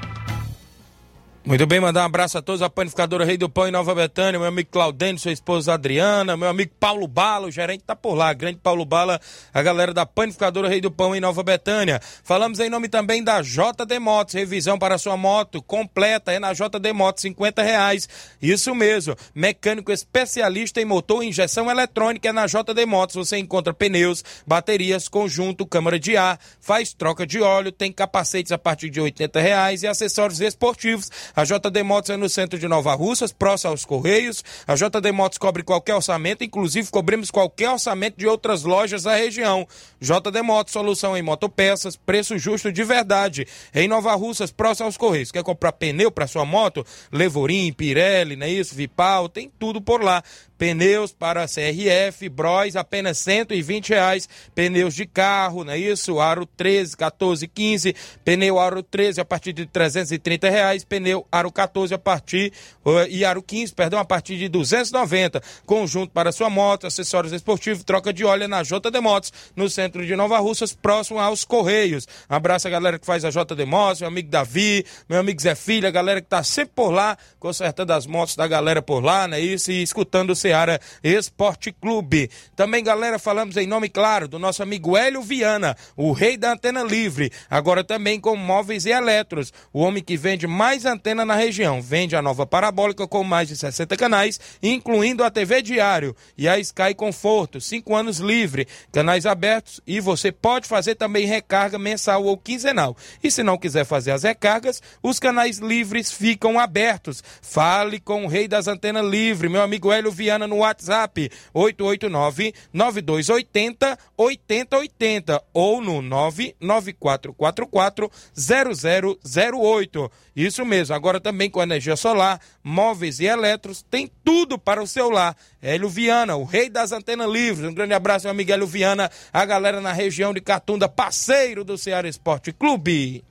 Muito bem, mandar um abraço a todos, a panificadora Rei do Pão em Nova Betânia, meu amigo Claudênio, sua esposa Adriana, meu amigo Paulo Bala, o gerente tá por lá, grande Paulo Bala, a galera da panificadora Rei do Pão em Nova Betânia. Falamos em nome também da JD Motos, revisão para sua moto completa, é na JD Motos, 50 reais. Isso mesmo, mecânico especialista em motor e injeção eletrônica é na JD Motos, você encontra pneus, baterias, conjunto, câmara de ar, faz troca de óleo, tem capacetes a partir de 80 reais e acessórios esportivos a JD Motos é no centro de Nova Russas, próximo aos Correios. A JD Motos cobre qualquer orçamento, inclusive cobrimos qualquer orçamento de outras lojas da região. JD Motos, solução em motopeças, preço justo de verdade. Em Nova Russas, próximo aos Correios. Quer comprar pneu para sua moto? Levorim, Pirelli, não é isso? Vipal, tem tudo por lá. Pneus para CRF, Bros, apenas 120 reais. Pneus de carro, não é isso? Aro 13, 14, 15. Pneu Aro 13 a partir de 330 reais. Pneu Aro 14 a partir, uh, e Aro 15, perdão, a partir de 290. Conjunto para sua moto, acessórios esportivos, troca de óleo na JD Motos, no centro de Nova Russas, próximo aos Correios. Abraço a galera que faz a JD Motos, meu amigo Davi, meu amigo Zé Filho, a galera que tá sempre por lá, consertando as motos da galera por lá, não é isso? E escutando o Seara Esporte Clube. Também, galera, falamos em nome, claro, do nosso amigo Hélio Viana, o rei da antena livre. Agora também com móveis e eletros. O homem que vende mais antena na região. Vende a nova parabólica com mais de 60 canais, incluindo a TV Diário e a Sky Conforto. Cinco anos livre, canais abertos e você pode fazer também recarga mensal ou quinzenal. E se não quiser fazer as recargas, os canais livres ficam abertos. Fale com o rei das antenas livre, meu amigo Hélio Viana no WhatsApp 889-9280 8080 ou no 99444 0008. Isso mesmo, agora também com energia solar, móveis e eletros, tem tudo para o seu lar. Hélio Viana, o rei das antenas livres. Um grande abraço, meu amigo Hélio Viana, a galera na região de Catunda, parceiro do Ceará Esporte Clube.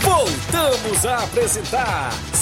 Voltamos a apresentar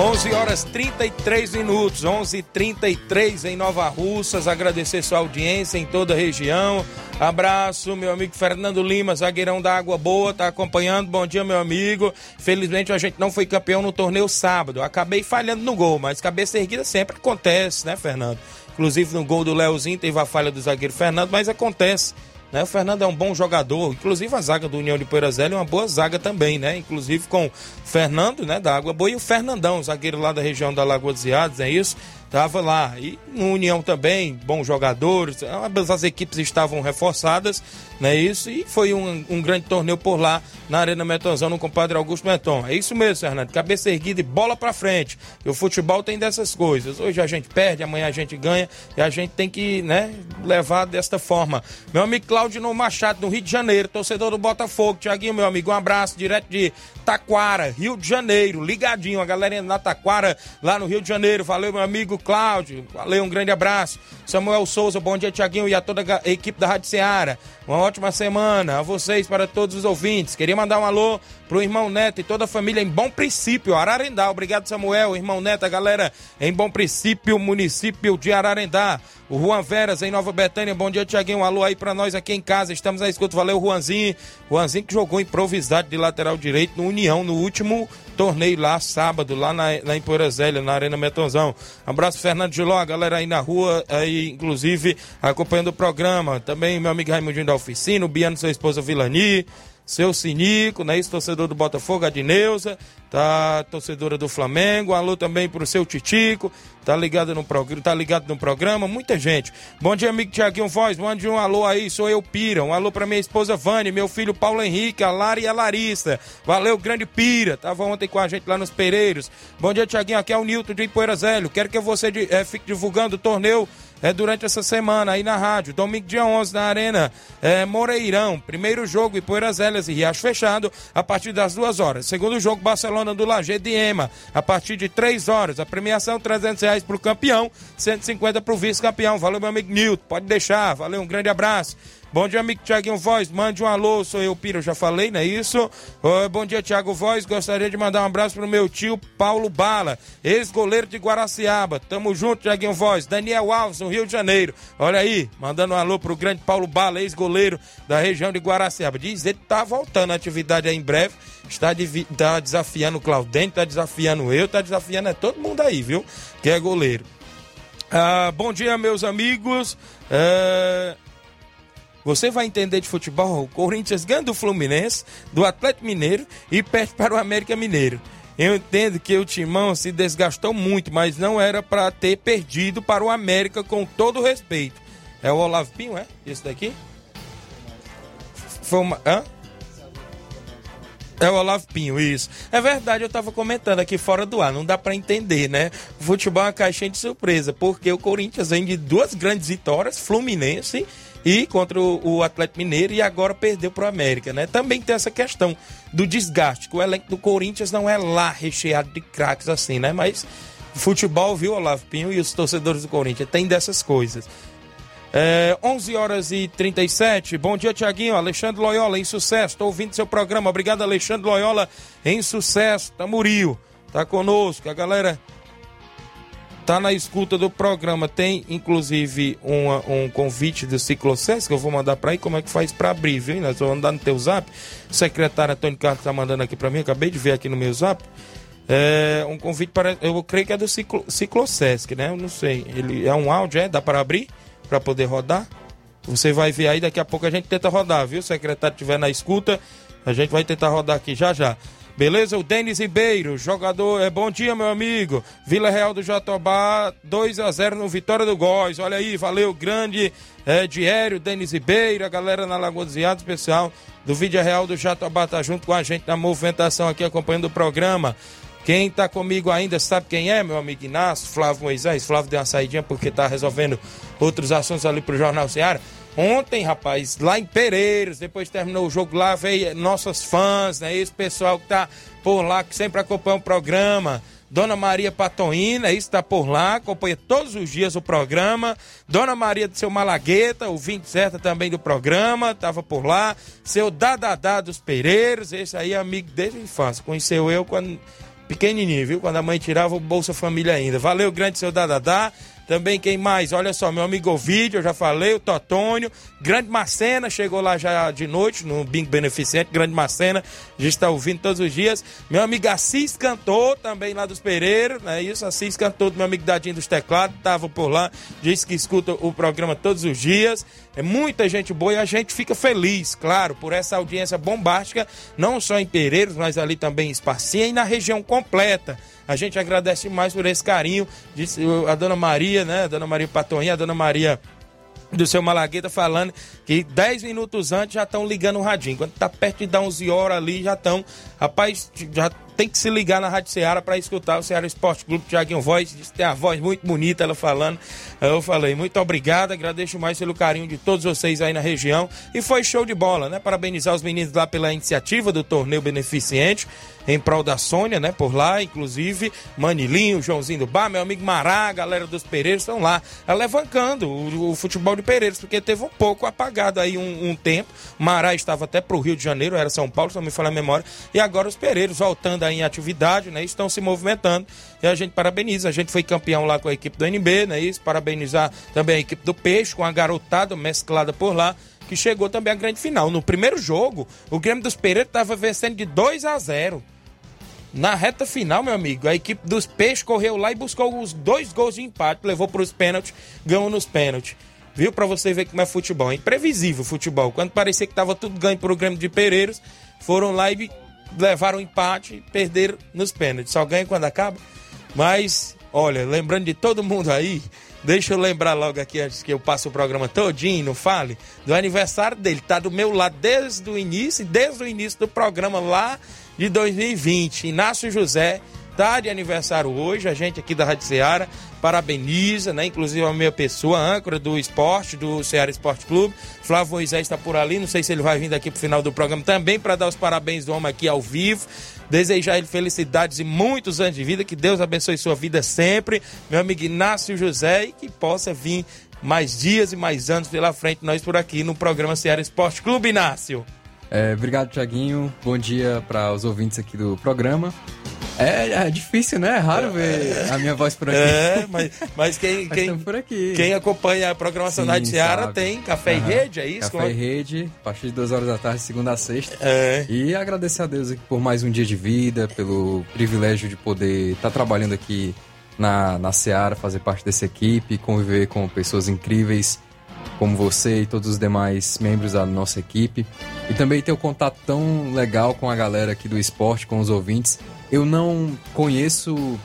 11 horas 33 minutos, 11:33 em Nova Russas. Agradecer sua audiência em toda a região. Abraço, meu amigo Fernando Lima, zagueirão da Água Boa, tá acompanhando. Bom dia, meu amigo. Felizmente a gente não foi campeão no torneio sábado. Acabei falhando no gol, mas cabeça erguida sempre acontece, né, Fernando? Inclusive no gol do Leozinho teve a falha do zagueiro Fernando, mas acontece. Né? O Fernando é um bom jogador, inclusive a zaga do União de Poeiras é uma boa zaga também, né? Inclusive com Fernando, né, da Água Boa e o Fernandão, zagueiro lá da região da Lagoa dos Iados, é isso? Tava lá. E no União também, bons jogadores, ambas as equipes estavam reforçadas, né? Isso, e foi um, um grande torneio por lá na Arena Metonzão, no compadre Augusto Meton. É isso mesmo, Fernando. Cabeça erguida e bola pra frente. E o futebol tem dessas coisas. Hoje a gente perde, amanhã a gente ganha, e a gente tem que, né, levar desta forma. Meu amigo Claudio Machado, no Rio de Janeiro, torcedor do Botafogo. Tiaguinho, meu amigo, um abraço direto de Taquara, Rio de Janeiro, ligadinho, a galera na Taquara, lá no Rio de Janeiro. Valeu, meu amigo Cláudio, valeu, um grande abraço. Samuel Souza, bom dia, Tiaguinho, e a toda a equipe da Rádio Seara. Uma ótima semana a vocês, para todos os ouvintes. Queria mandar um alô pro irmão Neto e toda a família em Bom Princípio, Ararendá. Obrigado, Samuel, irmão Neto, a galera em Bom Princípio, município de Ararendá. O Juan Veras em Nova Betânia. Bom dia, Tiaguinho. Um alô aí pra nós aqui em casa. Estamos na escuta. Valeu, Juanzinho. Juanzinho que jogou improvisado de lateral direito no União no último torneio lá, sábado, lá, na, lá em Poeira Zélia, na Arena Metonzão. Abraço, Fernando Giló, a galera aí na rua, aí, inclusive, acompanhando o programa. Também meu amigo Raimundinho da Oficina, o Biano, sua esposa Vilani seu Sinico, né? Isso, torcedor do Botafogo, a Dineuza, tá torcedora do Flamengo, alô também pro seu Titico, tá ligado no programa, tá ligado no programa, muita gente. Bom dia, amigo Tiaguinho Voz, mande um alô aí, sou eu, Pira, um alô pra minha esposa Vani, meu filho Paulo Henrique, a Lara e a Larissa, valeu, grande Pira, tava ontem com a gente lá nos Pereiros. Bom dia, Tiaguinho, aqui é o Nilton de Poeira Zélio, quero que você é, fique divulgando o torneio é, durante essa semana aí na rádio. Domingo, dia 11, na Arena é, Moreirão. Primeiro jogo, Ipoeiras Elas e Riacho Fechado, a partir das duas horas. Segundo jogo, Barcelona do Lajeado de Ema, a partir de três horas. A premiação, 300 reais pro campeão, 150 pro vice-campeão. Valeu, meu amigo Nilton. Pode deixar. Valeu, um grande abraço. Bom dia, amigo Tiaguinho Voz. Mande um alô, sou eu, Piro, já falei, não é isso? Uh, bom dia, Tiago Voz. Gostaria de mandar um abraço pro meu tio Paulo Bala, ex-goleiro de Guaraciaba. Tamo junto, Tiaguinho Voz. Daniel Alves, no Rio de Janeiro. Olha aí, mandando um alô pro grande Paulo Bala, ex-goleiro da região de Guaraciaba. Diz ele que tá voltando a atividade aí em breve. Está tá desafiando o Claudente, tá desafiando eu, tá desafiando é todo mundo aí, viu? Que é goleiro. Ah, bom dia, meus amigos. É... Você vai entender de futebol? O Corinthians ganha do Fluminense, do Atlético Mineiro e perde para o América Mineiro. Eu entendo que o Timão se desgastou muito, mas não era para ter perdido para o América com todo respeito. É o Olavo Pinho, é? Esse daqui? Foi uma. Hã? É o Olavo Pinho, isso. É verdade, eu tava comentando aqui fora do ar, não dá para entender, né? O futebol é uma caixinha de surpresa, porque o Corinthians vem de duas grandes vitórias, Fluminense e contra o, Atlético Mineiro e agora perdeu para o América, né? Também tem essa questão do desgaste, que o elenco do Corinthians não é lá recheado de craques assim, né? Mas futebol, viu, Olavo Pinho, e os torcedores do Corinthians tem dessas coisas. É, 11 horas e 37. Bom dia, Tiaguinho. Alexandre Loyola, em sucesso. Estou ouvindo seu programa. Obrigado, Alexandre Loyola, em sucesso. Tamuril, tá conosco. A galera tá na escuta do programa. Tem, inclusive, uma, um convite do Ciclocess que eu vou mandar para aí. Como é que faz para abrir, viu? Nós vamos mandar no teu zap. O secretário Antônio Carlos tá mandando aqui para mim. Acabei de ver aqui no meu zap. É, um convite para. Eu creio que é do Ciclo, Ciclosesc, né? Eu não sei. Ele é um áudio, é? Dá para abrir? para poder rodar. Você vai ver aí, daqui a pouco a gente tenta rodar, viu? Se o secretário estiver na escuta, a gente vai tentar rodar aqui já já. Beleza? O Denis Ribeiro, jogador. É bom dia, meu amigo. Vila Real do Jatobá, 2 a 0 no Vitória do Góis. Olha aí, valeu, grande é, Diério, Denis Ribeiro, a galera na Lagoa dos Iados, especial do Vídeo Real do Jatobá tá junto com a gente na movimentação aqui acompanhando o programa. Quem está comigo ainda sabe quem é, meu amigo Inácio, Flávio Moisés. Flávio deu uma saidinha porque está resolvendo outros assuntos ali pro Jornal Ceará. Ontem, rapaz, lá em Pereiros, depois terminou o jogo lá, veio nossos fãs, né? Esse pessoal que tá por lá, que sempre acompanha o programa. Dona Maria Patoína, está por lá, acompanha todos os dias o programa. Dona Maria do seu Malagueta, o 20 certa também do programa, estava por lá. Seu Dadadá dos Pereiros, esse aí é amigo desde a infância. Conheceu eu quando pequenininho, viu? Quando a mãe tirava o Bolsa Família ainda. Valeu, grande seu Dadadá. Também quem mais? Olha só, meu amigo Ovidio, eu já falei, o Totônio, Grande Macena, chegou lá já de noite no Bingo Beneficente, Grande Macena, a gente está ouvindo todos os dias. Meu amigo Assis cantou também lá dos Pereiros, né? Isso, Assis cantou do meu amigo Dadinho dos Teclados, tava por lá, disse que escuta o programa todos os dias. É muita gente boa e a gente fica feliz, claro, por essa audiência bombástica, não só em Pereiros, mas ali também em Esparcinha e na região completa. A gente agradece mais por esse carinho. Disse a dona Maria, né? A dona Maria Patonha, a dona Maria do seu Malagueta falando que 10 minutos antes já estão ligando o radinho. Quando tá perto de dar 11 horas ali, já estão. Rapaz, já tem que se ligar na Rádio Ceará para escutar o Ceará Esporte Clube. Tiaguinho Voz, tem a voz muito bonita ela falando. Eu falei, muito obrigado, agradeço mais pelo carinho de todos vocês aí na região. E foi show de bola, né? Parabenizar os meninos lá pela iniciativa do torneio beneficente em prol da Sônia, né? Por lá, inclusive, Manilinho, Joãozinho do Bar, meu amigo Mará, galera dos Pereiros estão lá alavancando o, o, futebol de Pereiros, porque teve um pouco apagado aí um, um tempo. Mará estava até pro Rio de Janeiro, era São Paulo, se não me falar a memória, e agora os Pereiros voltando aí em atividade, né? Estão se movimentando e a gente parabeniza. A gente foi campeão lá com a equipe do NB, né? Isso, parabenizar também a equipe do Peixe, com a garotada mesclada por lá que chegou também à grande final. No primeiro jogo, o Grêmio dos Pereiros estava vencendo de 2 a 0. Na reta final, meu amigo, a equipe dos Peixes correu lá e buscou os dois gols de empate, levou para os pênaltis, ganhou nos pênaltis. Viu? Para você ver como é futebol. É imprevisível o futebol. Quando parecia que estava tudo ganho para o Grêmio de Pereiros, foram lá e levaram o empate e perderam nos pênaltis. Só ganha quando acaba. Mas, olha, lembrando de todo mundo aí, deixa eu lembrar logo aqui, antes que eu passe o programa todinho, não fale, do aniversário dele. Tá do meu lado desde o início, desde o início do programa lá de 2020. Inácio José tá de aniversário hoje, a gente aqui da Rádio Ceará. parabeniza, né? Inclusive a minha pessoa, âncora do esporte, do Ceará Esporte Clube. Flávio Moisés está por ali, não sei se ele vai vir daqui pro final do programa também para dar os parabéns do homem aqui ao vivo. Desejar ele felicidades e muitos anos de vida, que Deus abençoe sua vida sempre. Meu amigo Inácio José e que possa vir mais dias e mais anos pela frente nós por aqui no programa Ceará Esporte Clube, Inácio. É, obrigado, Tiaguinho. Bom dia para os ouvintes aqui do programa. É, é, difícil, né? É raro ver a minha voz por aqui. É, mas, mas quem, quem, quem acompanha a programação da Sim, sabe. tem Café Aham. e Rede, é isso? Café e Rede, a partir de 2 horas da tarde, segunda a sexta. É. E agradecer a Deus aqui por mais um dia de vida, pelo privilégio de poder estar trabalhando aqui na, na Seara, fazer parte dessa equipe, conviver com pessoas incríveis como você e todos os demais membros da nossa equipe. E também ter um contato tão legal com a galera aqui do esporte, com os ouvintes. Eu não conheço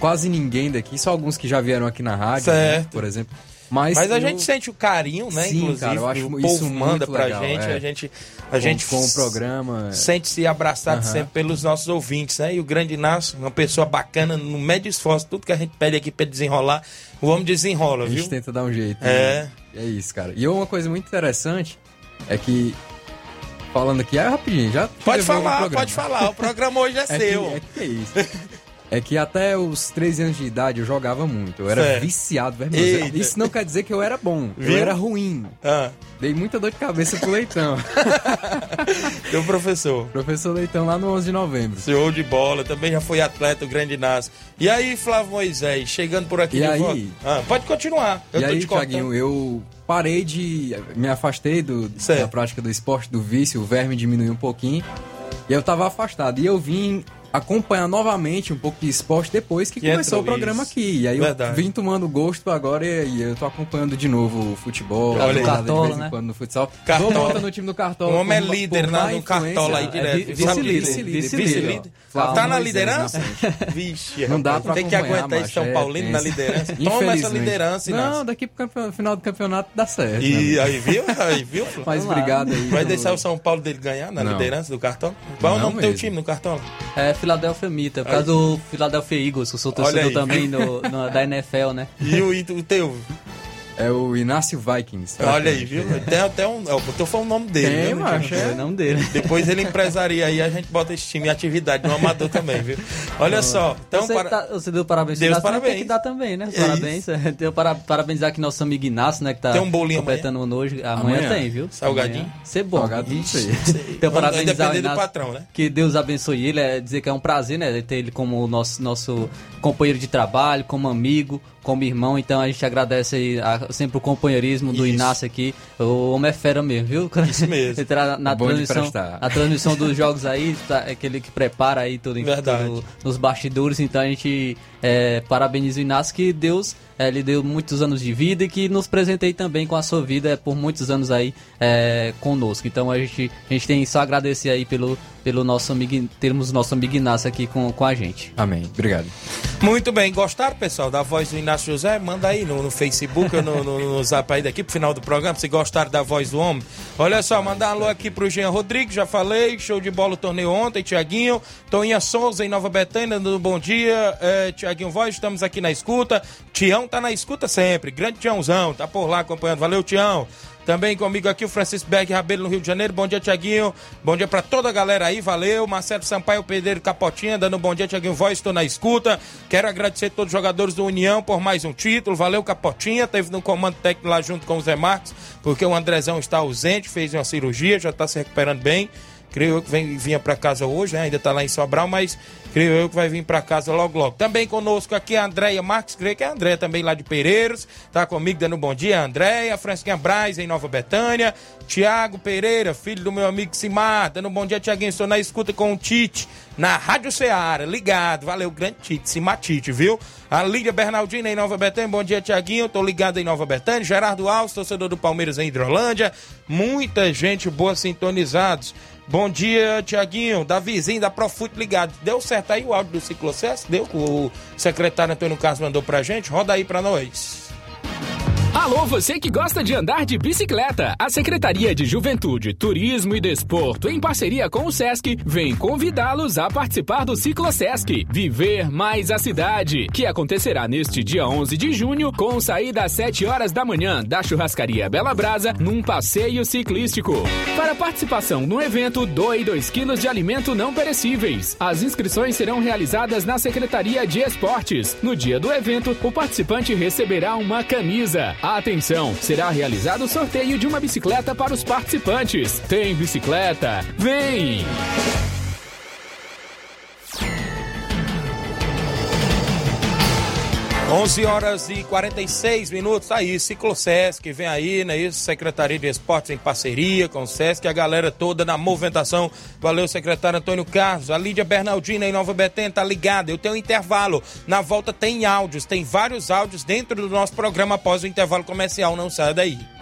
quase ninguém daqui, só alguns que já vieram aqui na rádio, né, por exemplo. Mas, Mas a eu- gente sente o carinho, né? Sim, Inclusive, cara, eu acho o isso povo manda pra legal, gente, é. a gente, a com- gente com o programa. sente-se abraçado sempre pelos nossos ouvintes, né? E o grande Inácio, uma pessoa bacana, no médio esforço, tudo que a gente pede aqui pra ele desenrolar, o homem desenrola, A gente viu? tenta dar um jeito. É. né? É isso, cara. E uma coisa muito interessante é que. Falando aqui, é rapidinho, já. Pode falar, pode falar, o programa hoje é, [laughs] É seu. que, é que é isso. É que até os 13 anos de idade eu jogava muito. Eu era Certo. viciado, velho. Eita. Isso não quer dizer que eu era bom. Viu? Eu era ruim. Ah, Dei muita dor de cabeça pro Leitão. [laughs] teu professor. Professor Leitão lá no 11 de novembro. Senhor de bola, também já foi atleta, o grande Inácio. E aí, Flávio Moisés, chegando por aqui E aí? Ah, pode continuar. Eu e aí. Thiaguinho, eu parei de. Me afastei do, Certo. da prática do esporte, do vício, o verme diminuiu um pouquinho. E eu tava afastado. E eu vim acompanhar novamente um pouco de esporte depois que, Que começou entrou o programa isso. aqui. E aí Verdade. eu vim tomando gosto agora e, e eu tô acompanhando de novo o futebol. Olha aí. a jogada Cartola, de vez em né? quando no futsal. Cartola. Nota no time do Cartola. O homem é líder na- má no. Cartola aí É, direto. vi- vice-líder, Vice-líder. vice-líder. Flávio Tá na liderança? Vixe, Não dá pra Tem que aguentar esse São é Paulino na liderança. Toma essa liderança, Inácio. Não, daqui pro final do campeonato dá certo. né, E amigo? aí, viu? Aí, viu? Flávio? [laughs] Mas obrigado aí. Vai deixar o São Paulo dele ganhar na liderança do Cartola? Qual é o Não nome do teu time no Cartola? É Philadelphia Mita, por causa do Philadelphia Eagles, que eu sou torcedor também no, no- da NFL, né? E o, e o teu? É o Inácio Vikings. Olha aí, viu? Tem até um. Eu tô falando o nome dele. Tem, viu? macho, É o nome dele. Depois ele empresaria aí, a gente bota esse time em atividade no amador também, viu? Olha só, então você, para... tá- você deu parabéns Deus Inácio, parabéns. Tem que dar também, né? É Parabéns. Deu para, parabenizar aqui nosso amigo Inácio, né? Que tá Tem um bolinho completando um hoje. Amanhã, Amanhã? tem, viu? Salgadinho? Amanhã. Ser bom. Salgado, não sei. Então, Vai parabenizar o depender do Inácio. patrão, né? Que Deus abençoe ele, é dizer que é um prazer, né? Ter ele como nosso, nosso companheiro de trabalho, como amigo, como irmão. Então a gente agradece aí a- sempre o companheirismo do Isso. Inácio aqui. O homem é fera mesmo, viu? Isso mesmo. [laughs] Entrar na Bom de transmissão, prestar. a transmissão dos jogos aí, tá, é aquele que prepara aí tudo, Verdade. tudo nos bastidores. Então a gente é, parabeniza o Inácio que Deus é, lhe deu muitos anos de vida e que nos presenteie também com a sua vida é, por muitos anos aí é, conosco. Então a gente, a gente tem só a agradecer aí pelo, pelo nosso amigo, termos nosso amigo Inácio aqui com, com a gente. Amém. Obrigado. Muito bem, gostaram, pessoal, da voz do Inácio José? Manda aí no, no Facebook ou no, no, no zap aí daqui pro final do programa, se gostaram da voz do homem. Olha só, mandar um alô aqui pro Jean Rodrigues, já falei, show de bola o torneio ontem, Tiaguinho, Toninha Souza em Nova Betânia, dando bom dia, é, Tiaguinho Voz, estamos aqui na escuta, Tião tá na escuta sempre, grande Tiãozão, tá por lá acompanhando, valeu Tião. Também comigo aqui o Francisco Berg Rabelo no Rio de Janeiro. Bom dia, Tiaguinho. Bom dia pra toda a galera aí, valeu. Marcelo Sampaio Pedreiro Capotinha, dando um bom dia, Tiaguinho Voz, estou na escuta. Quero agradecer a todos os jogadores do União por mais um título. Valeu, Capotinha. Teve no comando técnico lá junto com o Zé Marcos, porque o Andrezão está ausente, fez uma cirurgia, já está se recuperando bem. Creio eu que vem, vinha para casa hoje, né? ainda está lá em Sobral, mas creio eu que vai vir para casa logo logo. Também conosco aqui a Andréia Marques, creio que é a Andréia também lá de Pereiros, tá comigo dando um bom dia, a Andréia, Francisquinha Braz em Nova Betânia, Tiago Pereira, filho do meu amigo Simar, dando um bom dia, Tiaguinho, estou na escuta com o Tite, na Rádio Ceará, ligado, valeu, grande Tite, Simar Tite, viu? A Lídia Bernardina em Nova Betânia, bom dia, Tiaguinho, tô ligado em Nova Betânia, Gerardo Alves, torcedor do Palmeiras em Hidrolândia, muita gente boa sintonizados. Bom dia, Tiaguinho, Davizinho da Profute ligado. Deu certo aí o áudio do Ciclocesso? Deu? O secretário Antônio Carlos mandou pra gente? Roda aí pra nós. Alô, você que gosta de andar de bicicleta. A Secretaria de Juventude, Turismo e Desporto, em parceria com o SESC, vem convidá-los a participar do Ciclo SESC Viver Mais a Cidade, que acontecerá neste dia 11 de junho, com saída às 7 horas da manhã da churrascaria Bela Brasa, num passeio ciclístico. Para participação no evento, doe 2 quilos de alimento não perecíveis. As inscrições serão realizadas na Secretaria de Esportes. No dia do evento, o participante receberá uma camisa. Atenção, será realizado o sorteio de uma bicicleta para os participantes. Tem bicicleta? Vem! 11 horas e 46 minutos. Aí, Ciclosesc vem aí, né? Isso, Secretaria de Esportes em parceria com o Sesc, a galera toda na movimentação. Valeu, secretário Antônio Carlos. A Lídia Bernardina em Nova Betém tá ligada. Eu tenho um intervalo. Na volta tem áudios, tem vários áudios dentro do nosso programa após o intervalo comercial. Não saia daí.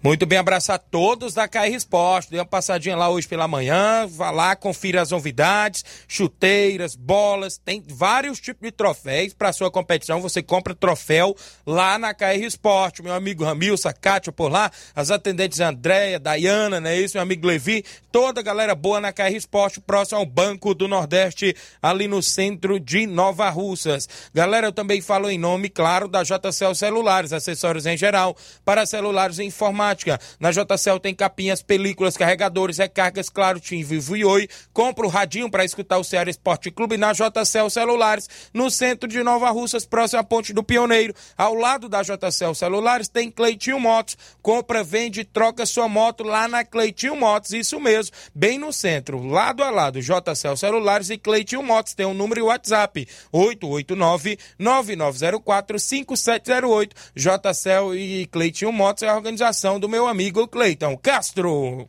Muito bem, abraço a todos da KR Esporte. Dê uma passadinha lá hoje pela manhã, vá lá, confira as novidades, chuteiras, bolas, tem vários tipos de troféus para sua competição. Você compra troféu lá na KR Esporte. Meu amigo Ramilson, a Kátia por lá, as atendentes Andréia, Dayana, né? Isso, meu amigo Levi, toda a galera boa na KR Esporte, próximo ao Banco do Nordeste, ali no centro de Nova Russas. Galera, eu também falo em nome, claro, da JCL Celulares, acessórios em geral, para celulares em informática. Na JCL tem capinhas, películas, carregadores, recargas, claro, Tim Vivo e Oi. Compra o radinho para escutar o Ceará Esporte Clube na JCL Celulares, no centro de Nova Russas, próximo à Ponte do Pioneiro. Ao lado da JCL Celulares tem Cleitinho Motos. Compra, vende, troca sua moto lá na Cleitinho Motos, isso mesmo, bem no centro, lado a lado, JCL Celulares e Cleitinho Motos. Tem um número e WhatsApp, 889-9904-5708. JCL e Cleitinho Motos é a organização do meu amigo Cleiton Castro.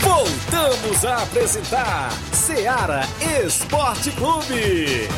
Voltamos a apresentar Seara Esporte Clube.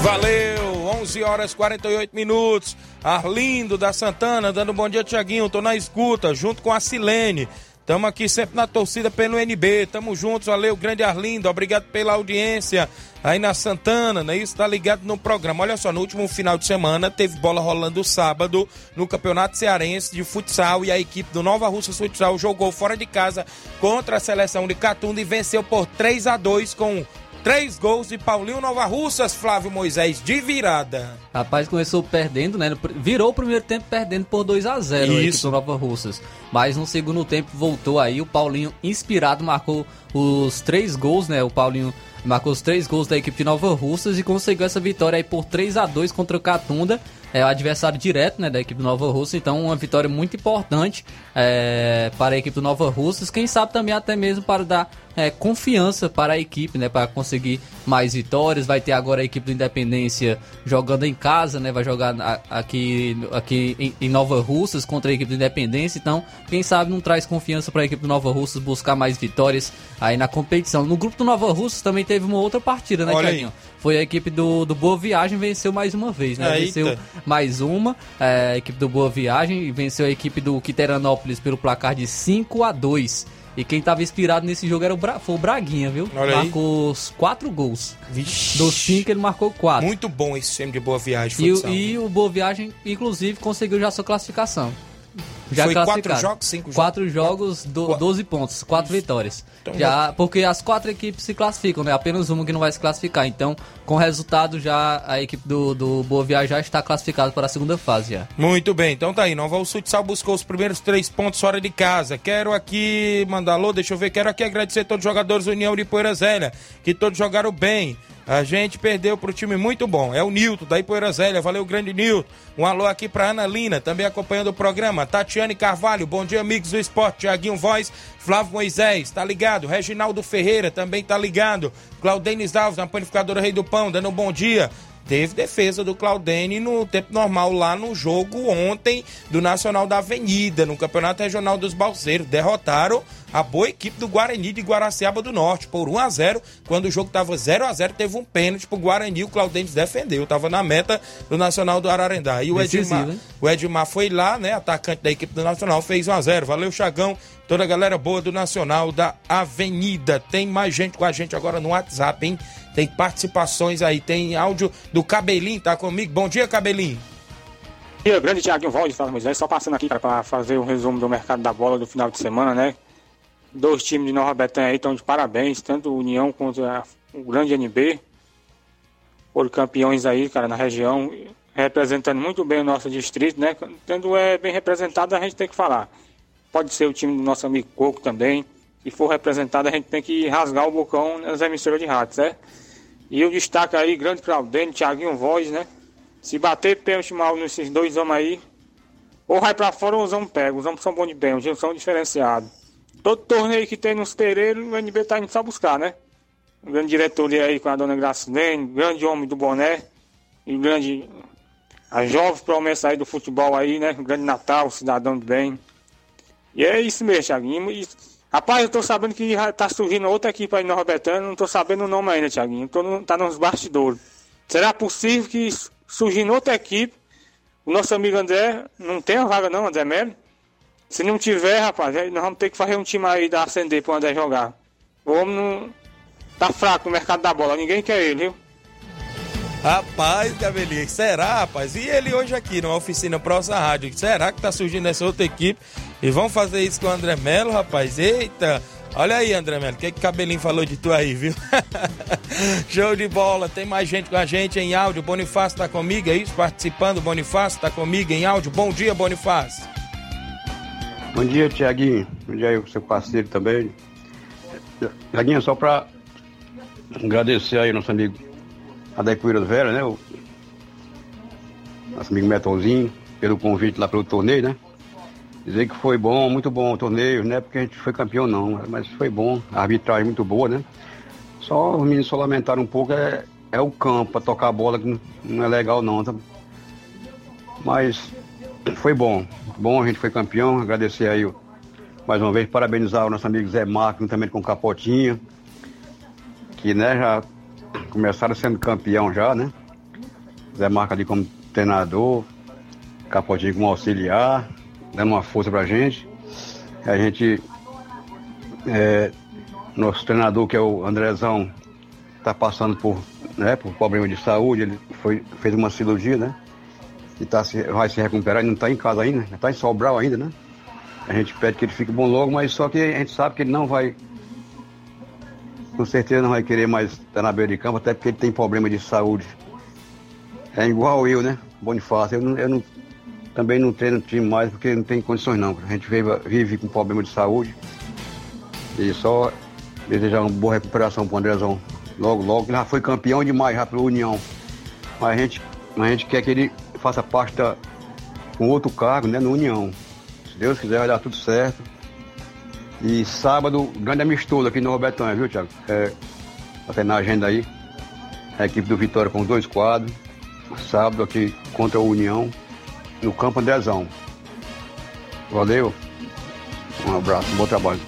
Valeu, 11 horas 48 minutos. Arlindo da Santana, dando um bom dia, Tiaguinho. Tô na escuta, junto com a Silene. Tamo aqui sempre na torcida pelo NB. Tamo juntos, valeu, grande Arlindo. Obrigado pela audiência aí na Santana, né? Isso tá ligado no programa. Olha só, no último final de semana teve bola rolando sábado no Campeonato Cearense de Futsal e a equipe do Nova Russa Futsal jogou fora de casa contra a seleção de Catunda e venceu por 3 a 2 com Três gols de Paulinho Nova Russas, Flávio Moisés, de virada. Rapaz, começou perdendo, né? Virou o primeiro tempo perdendo por 2 a 0 a equipe do Nova Russas. Mas no segundo tempo voltou aí, o Paulinho, inspirado, marcou os três gols, né? O Paulinho marcou os três gols da equipe de Nova Russas e conseguiu essa vitória aí por 3 a 2 contra o Catunda. É o adversário direto né, da equipe do Nova Russa, então uma vitória muito importante é, para a equipe do Nova Russas, quem sabe também até mesmo para dar é, confiança para a equipe, né, para conseguir mais vitórias. Vai ter agora a equipe do Independência jogando em casa, né, vai jogar aqui, aqui em, em Nova Russas contra a equipe do Independência. Então, quem sabe não traz confiança para a equipe do Nova Russas buscar mais vitórias aí na competição. No grupo do Nova Russas também teve uma outra partida, né, Tiaguinho? Foi a equipe do, do Boa Viagem venceu mais uma vez, né? Eita. Venceu mais uma, é, a equipe do Boa Viagem e venceu a equipe do Quiteranópolis pelo placar de 5 a 2 e quem tava inspirado nesse jogo era o, Bra... foi o Braguinha, viu? Olha marcou os quatro gols. Vixe. Dos cinco, ele marcou quatro. Muito bom esse time de Boa Viagem. E, e o Boa Viagem, inclusive, conseguiu já sua classificação. Já Foi quatro jogos, cinco Quatro jogos, do, Qua- 12 pontos, quatro vitórias. Então já, porque as quatro equipes se classificam, né? Apenas uma que não vai se classificar. Então, com o resultado, já a equipe do, do Boa Viagem já está classificada para a segunda fase já. Muito bem, então tá aí. Nova Futsal buscou os primeiros três pontos fora de casa. Quero aqui mandar alô, deixa eu ver, quero aqui agradecer a todos os jogadores do União de Poeira Zélia, que todos jogaram bem. A gente perdeu pro time muito bom. É o Nilton, da Ipoeira Zélia. Valeu, grande Nilton. Um alô aqui pra Ana Lina, também acompanhando o programa. Tatiane Carvalho, bom dia, amigos do esporte. Tiaguinho Voz, Flávio Moisés, tá ligado? Reginaldo Ferreira também tá ligado. Claudenis Alves, na panificadora Rei do Pão, dando um bom dia. Teve defesa do Claudene no tempo normal lá no jogo ontem do Nacional da Avenida, no Campeonato Regional dos Balseiros. Derrotaram a boa equipe do Guarani de Guaraciaba do Norte por 1 a 0 Quando o jogo estava 0 a 0 teve um pênalti pro Guarani, o Claudentes defendeu. Tava na meta do Nacional do Ararendá. E o Decisivo, Edmar, hein? o Edmar foi lá, né, atacante da equipe do Nacional, fez 1 a 0 Valeu, Chagão. Toda a galera boa do Nacional da Avenida. Tem mais gente com a gente agora no WhatsApp, hein? Tem participações aí, tem áudio do Cabelinho, tá comigo? Bom dia, Cabelinho. dia, grande Tiaguinho Valde, Flávio Moisés, só passando aqui, para fazer um resumo do mercado da bola do final de semana, né? Dois times de Nova Betânia aí estão de parabéns, tanto União quanto o grande NB, foram campeões aí, cara, na região, representando muito bem o nosso distrito, né? Tendo é bem representado, a gente tem que falar. Pode ser o time do nosso amigo Coco também. Se for representado, a gente tem que rasgar o bocão nas emissoras de rádio, certo? E eu destaco aí, grande Claudênio, Thiaguinho Voz, né? Se bater pênalti mal nesses dois homens aí, ou vai pra fora ou os homens pegam. Os homens são bons de os homens são diferenciados. Todo torneio que tem nos terreiros, o NB tá indo só buscar, né? O grande diretoria aí com a dona Gracilene, grande homem do boné, e grande. A jovem promessa aí do futebol aí, né? O grande Natal, cidadão de bem. E é isso mesmo, Thiaguinho. E, rapaz, eu tô sabendo que tá surgindo outra equipe aí no Betânia, não tô sabendo o nome ainda, Thiaguinho. Tô no- tá nos bastidores. Será possível que surgindo outra equipe, o nosso amigo André não tem a vaga não, André Melo? Se não tiver, rapaz, nós vamos ter que fazer um time aí da acender pro André jogar. O homem não tá fraco no mercado da bola, ninguém quer ele, viu? Rapaz, Cabelinho, será, rapaz? E ele hoje aqui numa oficina Prosa Rádio, será que tá surgindo essa outra equipe? E vão fazer isso com o André Melo, rapaz? Eita! Olha aí, André Melo, o que, que o Cabelinho falou de tu aí, viu? [laughs] Show de bola, tem mais gente com a gente em áudio. Bonifácio tá comigo, é isso? Participando, Bonifácio tá comigo em áudio. Bom dia, Bonifácio. Bom dia, Tiaguinho. Bom dia aí, seu parceiro também. Tiaguinho, só para agradecer aí nosso amigo Adequeiras Vera, né? O nosso amigo Metonzinho, pelo convite lá pelo torneio, né? Dizer que foi bom, muito bom o torneio, não é porque a gente foi campeão não, mas foi bom, a arbitragem muito boa, né? Só os meninos só lamentaram um pouco é, é o campo para tocar a bola, que não, é legal não, tá? Mas foi bom. Bom, a gente foi campeão. Agradecer aí o- mais uma vez, parabenizar o nosso amigo Zé Marcos, também com Capotinha, que né, já começaram sendo campeão já, né? Zé Marcos ali como treinador, Capotinho como auxiliar, dando uma força pra gente. A gente, é, nosso treinador, que é o Andrezão, tá passando por, né, por problema de saúde, ele foi, fez uma cirurgia, né? e tá vai se recuperar, ele não está em casa ainda, está em Sobral ainda, né? A gente pede que ele fique bom logo, mas só que a gente sabe que ele não vai, com certeza não vai querer mais estar na beira de campo, até porque ele tem problema de saúde. É igual eu, né? Bonifácio, eu, não, eu não- também não treino time mais porque não tem condições não. A gente vive, vive com problema de saúde e só desejar uma boa recuperação pro Andrezão. Logo, logo, ele já foi campeão demais já pela União. Mas a gente, a gente quer que ele faça parte da, com outro cargo, né, no União. Se Deus quiser, vai dar tudo certo. E sábado, grande amistoso aqui no Robertão, viu, Thiago? É, tá tendo na agenda aí. A equipe do Vitória com dois quadros. Sábado aqui contra a União, no campo Andrezão. Valeu. Um abraço, bom trabalho.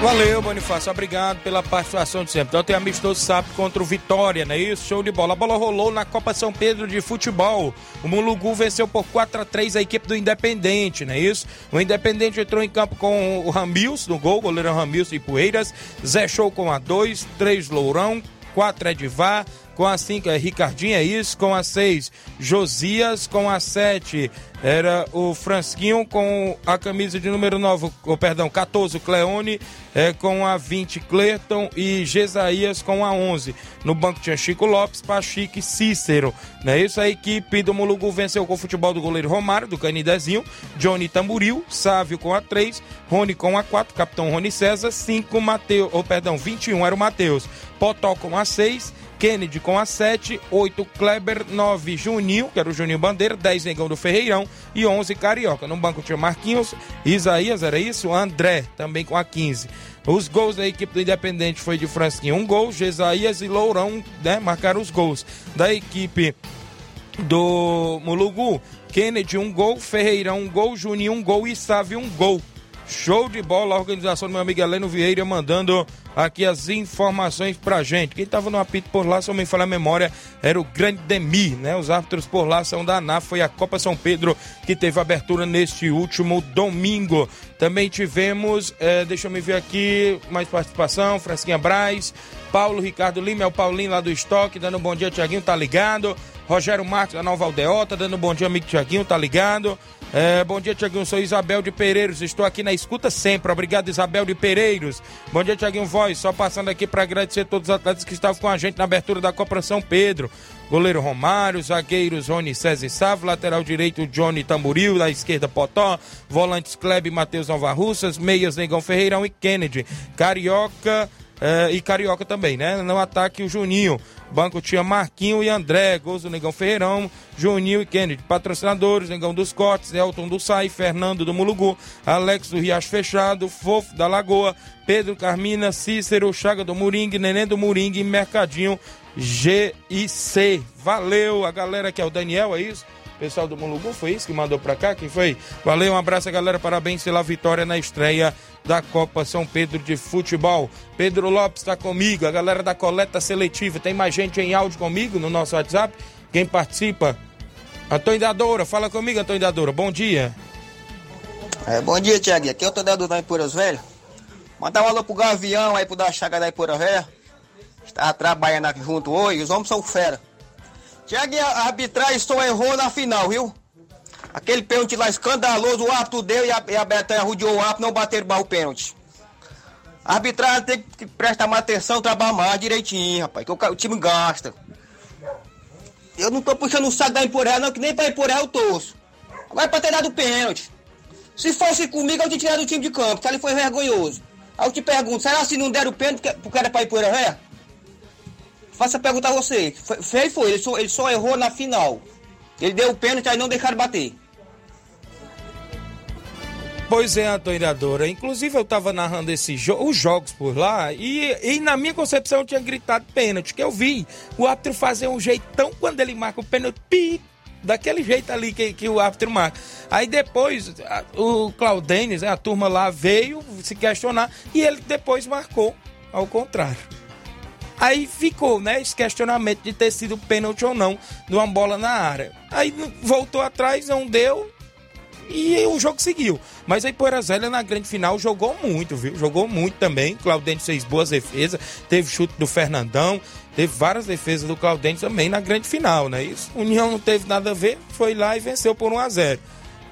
Valeu, Bonifácio. Obrigado pela participação de sempre. Então tem amistoso sábado contra o Vitória, não é isso? Show de bola. A bola rolou na Copa São Pedro de futebol. O Mulugu venceu por 4 a 3 a equipe do Independente, não é isso? O Independente entrou em campo com o Ramils no gol, goleiro Ramils de Poeiras. Zé Show com a 2, 3 Lourão, 4 Edivar, Com a 5 é Ricardinho, é isso. Com a 6, Josias. Com a 7 era o Fransquinho. Com a camisa de número 9, oh, perdão, 14, Cleone. É, com a 20, Clerton. E Gesaías com a 11. No banco tinha Chico Lopes, Pachique e Cícero. Não é isso? A equipe do Mulugu venceu com o futebol do goleiro Romário, do Canidezinho. Johnny Tamburil, Sávio com a 3. Rony com a 4, Capitão Rony César. 5, Mateus, ou oh, perdão, 21 era o Matheus. Potó com a 6. Kennedy com a 7, 8 Kleber, 9 Juninho, que era o Juninho Bandeira, 10 Negão do Ferreirão e 11 Carioca. No banco tinha Marquinhos, Isaías, era isso? André, também com a 15. Os gols da equipe do Independente foi de Fransquinho, um gol, Jesaías e Lourão, né, marcaram os gols. Da equipe do Mulugu, Kennedy um gol, Ferreirão um gol, Juninho um gol e Sávio um gol. Show de bola, a organização do meu amigo Heleno Vieira mandando aqui as informações pra gente. Quem tava no apito por lá, se eu me falar a memória, era o Grande Demi, né? Os árbitros por lá são da ANAF, foi a Copa São Pedro que teve abertura neste último domingo. Também tivemos, é, deixa eu me ver aqui, mais participação, Frasquinha Braz, Paulo Ricardo Lima, é o Paulinho lá do estoque, dando um bom dia, Tiaguinho, tá ligado? Rogério Marques da Nova Aldeota, dando um bom dia, amigo Tiaguinho, tá ligado? É, bom dia, Tiaguinho. Sou Isabel de Pereiros. Estou aqui na escuta sempre. Obrigado, Isabel de Pereiros. Bom dia, Tiaguinho Voz. Só passando aqui para agradecer todos os atletas que estavam com a gente na abertura da Copa São Pedro. Goleiro Romário, zagueiros Rony César Sávio, lateral direito Johnny Tamburil, da esquerda Potó, volantes Klebe Matheus Nova Russas, meias Negão Ferreirão e Kennedy. Carioca é, e Carioca também, né? No ataque o Juninho. Banco tinha Marquinho e André, gols do Negão Ferreirão, Juninho e Kennedy. Patrocinadores, Negão dos Cortes, Elton do Sai, Fernando do Mulugu, Alex do Riacho Fechado, Fofo da Lagoa, Pedro Carmina, Cícero, Chaga do Moringue, Neném do Moringue e Mercadinho G e C. Valeu a galera que é o Daniel, é isso? Pessoal do Mulugu, foi isso que mandou pra cá? Quem foi? Valeu, um abraço, galera. Parabéns pela vitória na estreia da Copa São Pedro de Futebol. Pedro Lopes está comigo, a galera da coleta seletiva. Tem mais gente em áudio comigo no nosso WhatsApp? Quem participa? Antônio Dadora, fala comigo, Antônio. Bom dia. É, bom dia, Tiago. Aqui é o Antônio da Ipuras Velho. Mandar um alô pro Gavião aí pro da Chaga da Ipura Velha. Estava trabalhando aqui junto hoje, os homens são fera. Tiago, a arbitragem só errou na final, viu? Aquele pênalti lá escandaloso, o árbitro deu e a, e a Betanha rodeou o árbitro, não bateram o pênalti. A arbitragem tem que prestar mais atenção, trabalhar mais direitinho, rapaz, que o, o time gasta. Eu não tô puxando o saco da Empuré, não, que nem pra Empuré eu torço. Agora é pra ter dado pênalti. Se fosse comigo, eu tinha tirado o time de campo, que ali foi vergonhoso. Aí eu te pergunto, será se não deram pênalti porque, era pra Empuré? Faça a pergunta a você. Foi, foi, ele só, ele só errou na final. Ele deu o pênalti, aí não deixaram bater. Pois é, Atoiradora. Inclusive, eu tava narrando esse jo os jogos por lá e, e, na minha concepção eu tinha gritado pênalti, que eu vi o árbitro fazer um jeitão quando ele marca o pênalti, pi, daquele jeito ali que, que o árbitro marca. Aí depois a, o Claudênis, a turma lá veio se questionar e ele depois marcou ao contrário. Aí ficou, né, esse questionamento de ter sido pênalti ou não de uma bola na área. Aí voltou atrás, não deu, e o jogo seguiu. Mas aí Poeira Zélia na grande final jogou muito, viu? Jogou muito também. Claudente fez boas defesas, teve chute do Fernandão, teve várias defesas do Claudente também na grande final, né? Isso, União não teve nada a ver, foi lá e venceu por 1 a 0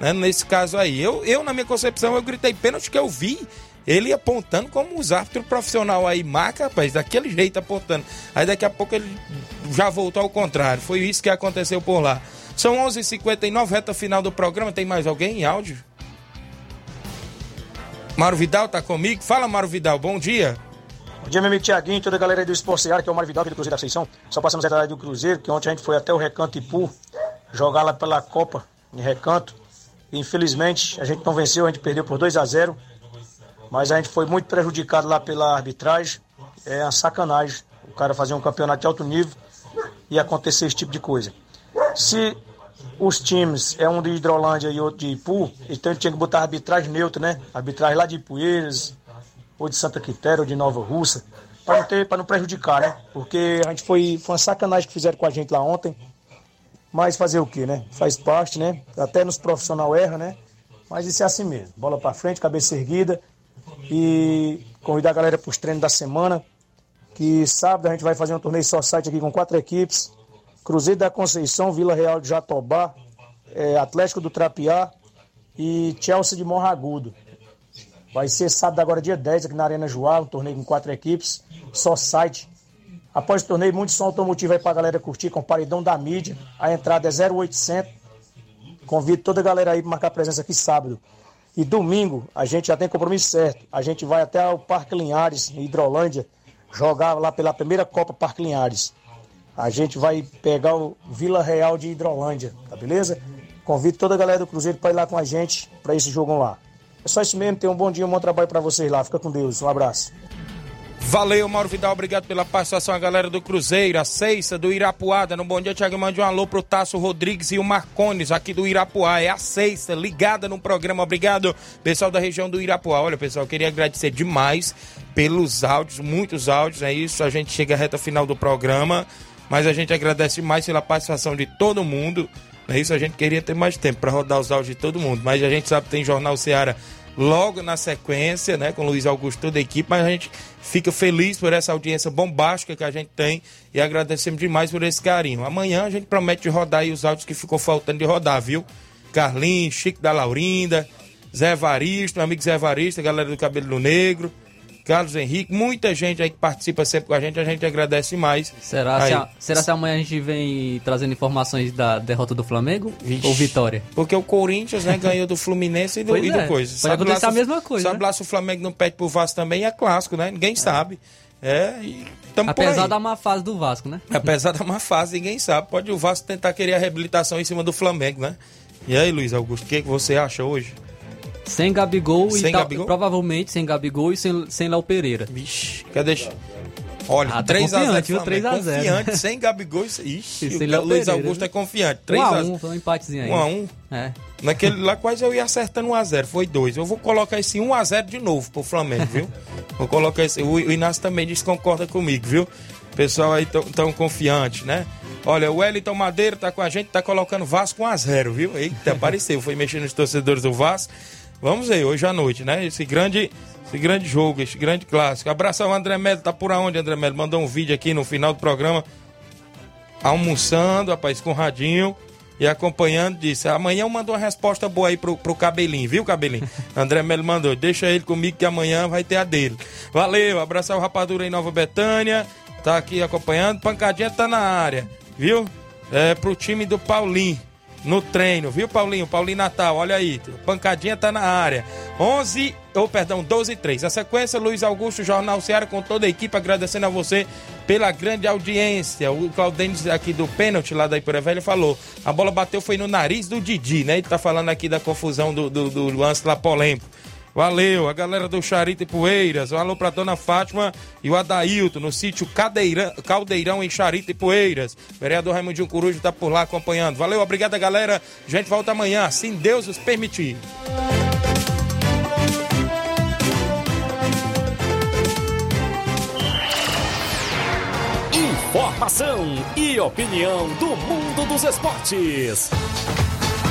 né? Nesse caso aí. Eu, eu, na minha concepção, eu gritei pênalti que eu vi ele apontando como os árbitros profissional aí marca, rapaz, daquele jeito apontando. Aí daqui a pouco ele já voltou ao contrário. Foi isso que aconteceu por lá. São 11 h 59 reta final do programa. Tem mais alguém em áudio? Mário Vidal tá comigo? Fala, Mário Vidal, bom dia. Bom dia, meu amigo Tiaguinho, toda a galera do Esporte que é o Mário Vidal aqui do Cruzeiro da Conceição. Só passamos a cidade do Cruzeiro, que ontem a gente foi até o Recanto Ipu, jogar lá pela Copa em Recanto. Infelizmente, a gente não venceu, a gente perdeu por 2 a 0 Mas a gente foi muito prejudicado lá pela arbitragem. É uma sacanagem o cara fazer um campeonato de alto nível e acontecer esse tipo de coisa. Se os times é um de Hidrolândia e outro de Ipu, então tinha que botar arbitragem neutra, né? Arbitragem lá de Ipueiras, ou de Santa Quitéria, ou de Nova Russa, para não, ter, não prejudicar, né? Porque a gente foi, foi uma sacanagem que fizeram com a gente lá ontem. Mas fazer o quê, né? Faz parte, né? Até nos profissional erra, né? Mas isso é assim mesmo. Bola para frente, cabeça erguida. E convidar a galera para os treinos da semana. que sábado a gente vai fazer um torneio só site aqui com quatro equipes. Cruzeiro da Conceição, Vila Real de Jatobá, é, Atlético do Trapiá e Chelsea de Morragudo. Vai ser sábado agora, dia 10, aqui na Arena Joá, um torneio com quatro equipes, só site. Após o torneio, muito som automotivo aí pra galera curtir com o paredão da mídia. A entrada é 0800. Convido toda a galera aí para marcar presença aqui sábado. E domingo, a gente já tem compromisso certo. A gente vai até o Parque Linhares, em Hidrolândia, jogar lá pela primeira Copa Parque Linhares. A gente vai pegar o Vila Real de Hidrolândia, tá beleza? Convido toda a galera do Cruzeiro para ir lá com a gente para esse jogo lá. É só isso mesmo, tenham um bom dia, um bom trabalho para vocês lá. Fica com Deus, um abraço. Valeu, Mauro Vidal, obrigado pela participação, a galera do Cruzeiro, a Ceissa do Irapuá, no Bom Dia, Thiago, mande um alô pro Tasso Rodrigues e o Marcones, aqui do Irapuá, é a Ceissa, ligada no programa, obrigado, pessoal da região do Irapuá. Olha, pessoal, queria agradecer demais pelos áudios, muitos áudios, é isso, a gente chega à reta final do programa, mas a gente agradece mais pela participação de todo mundo, é isso, a gente queria ter mais tempo para rodar os áudios de todo mundo, mas a gente sabe que tem Jornal Ceará logo na sequência, né, com Luiz Augusto toda a equipe, mas a gente fica feliz por essa audiência bombástica que a gente tem e agradecemos demais por esse carinho. Amanhã a gente promete rodar aí os áudios que ficou faltando de rodar, viu? Carlinhos, Chico da Laurinda, Zé Varisto, meu amigo Zé Varisto, a galera do Cabelo Negro, Carlos Henrique, muita gente aí que participa sempre com a gente, a gente agradece mais. Será, se, a, será se amanhã a gente vem trazendo informações da derrota do Flamengo Vixe, ou vitória? Porque o Corinthians né, ganhou do Fluminense e do, e do é, coisa. Pode sabe acontecer a mesma coisa. Sabe né? lá se o Flamengo não pede pro Vasco também é clássico, né? Ninguém é. sabe. É, e Apesar da má fase do Vasco, né? Apesar da má fase, ninguém sabe. Pode o Vasco tentar querer a reabilitação em cima do Flamengo, né? E aí, Luiz Augusto, o que, que você acha hoje? Sem Gabigol sem e Gabigol? provavelmente sem Gabigol e sem, sem Léo Pereira. Vixe, cadê? Olha, ah, 3x0 viu? 3x0. Confiante, sem Gabigol. Ixi, o Léo Luiz Augusto né? é confiante. 3x1, foi um empatezinho aí. 1x1. É. Naquele lá quase eu ia acertando 1x0, foi 2. Eu vou colocar esse 1x0 de novo pro Flamengo, viu? [laughs] vou colocar esse. O, o Inácio também diz concorda comigo, viu? Pessoal aí tão, tão confiante, né? Olha, o Wellington Madeira tá com a gente, tá colocando Vasco 1x0, viu? Eita, [laughs] apareceu, foi mexendo nos torcedores do Vasco. Vamos ver, hoje à noite, né? Esse grande, esse grande jogo, esse grande clássico. Abração, André Melo. Tá por onde, André Melo? Mandou um vídeo aqui no final do programa. Almoçando, rapaz, com o radinho. E acompanhando, disse: amanhã eu mando uma resposta boa aí pro, pro Cabelinho, viu, Cabelinho? [laughs] André Melo mandou: deixa ele comigo que amanhã vai ter a dele. Valeu, abraçar o Rapadura em Nova Betânia. Tá aqui acompanhando. Pancadinha tá na área, viu? É pro time do Paulinho no treino, viu, Paulinho? Paulinho Natal, olha aí. Pancadinha tá na área. 11, ou oh, perdão, 12 e 3. A sequência, Luiz Augusto, Jornal Ceará, com toda a equipe, agradecendo a você pela grande audiência. O Claudênis aqui do pênalti, lá da Ipura Velha, falou: a bola bateu foi no nariz do Didi, né? Ele tá falando aqui da confusão do, do, do lance lá polêmico. Valeu, a galera do Charito e Poeiras. Um alô pra dona Fátima e o Adailton no sítio Cadeira, Caldeirão em Charito e Poeiras. Vereador Raimundinho Coruja tá por lá acompanhando. Valeu, obrigada, galera. A gente volta amanhã, se Deus os permitir. Informação e opinião do mundo dos esportes.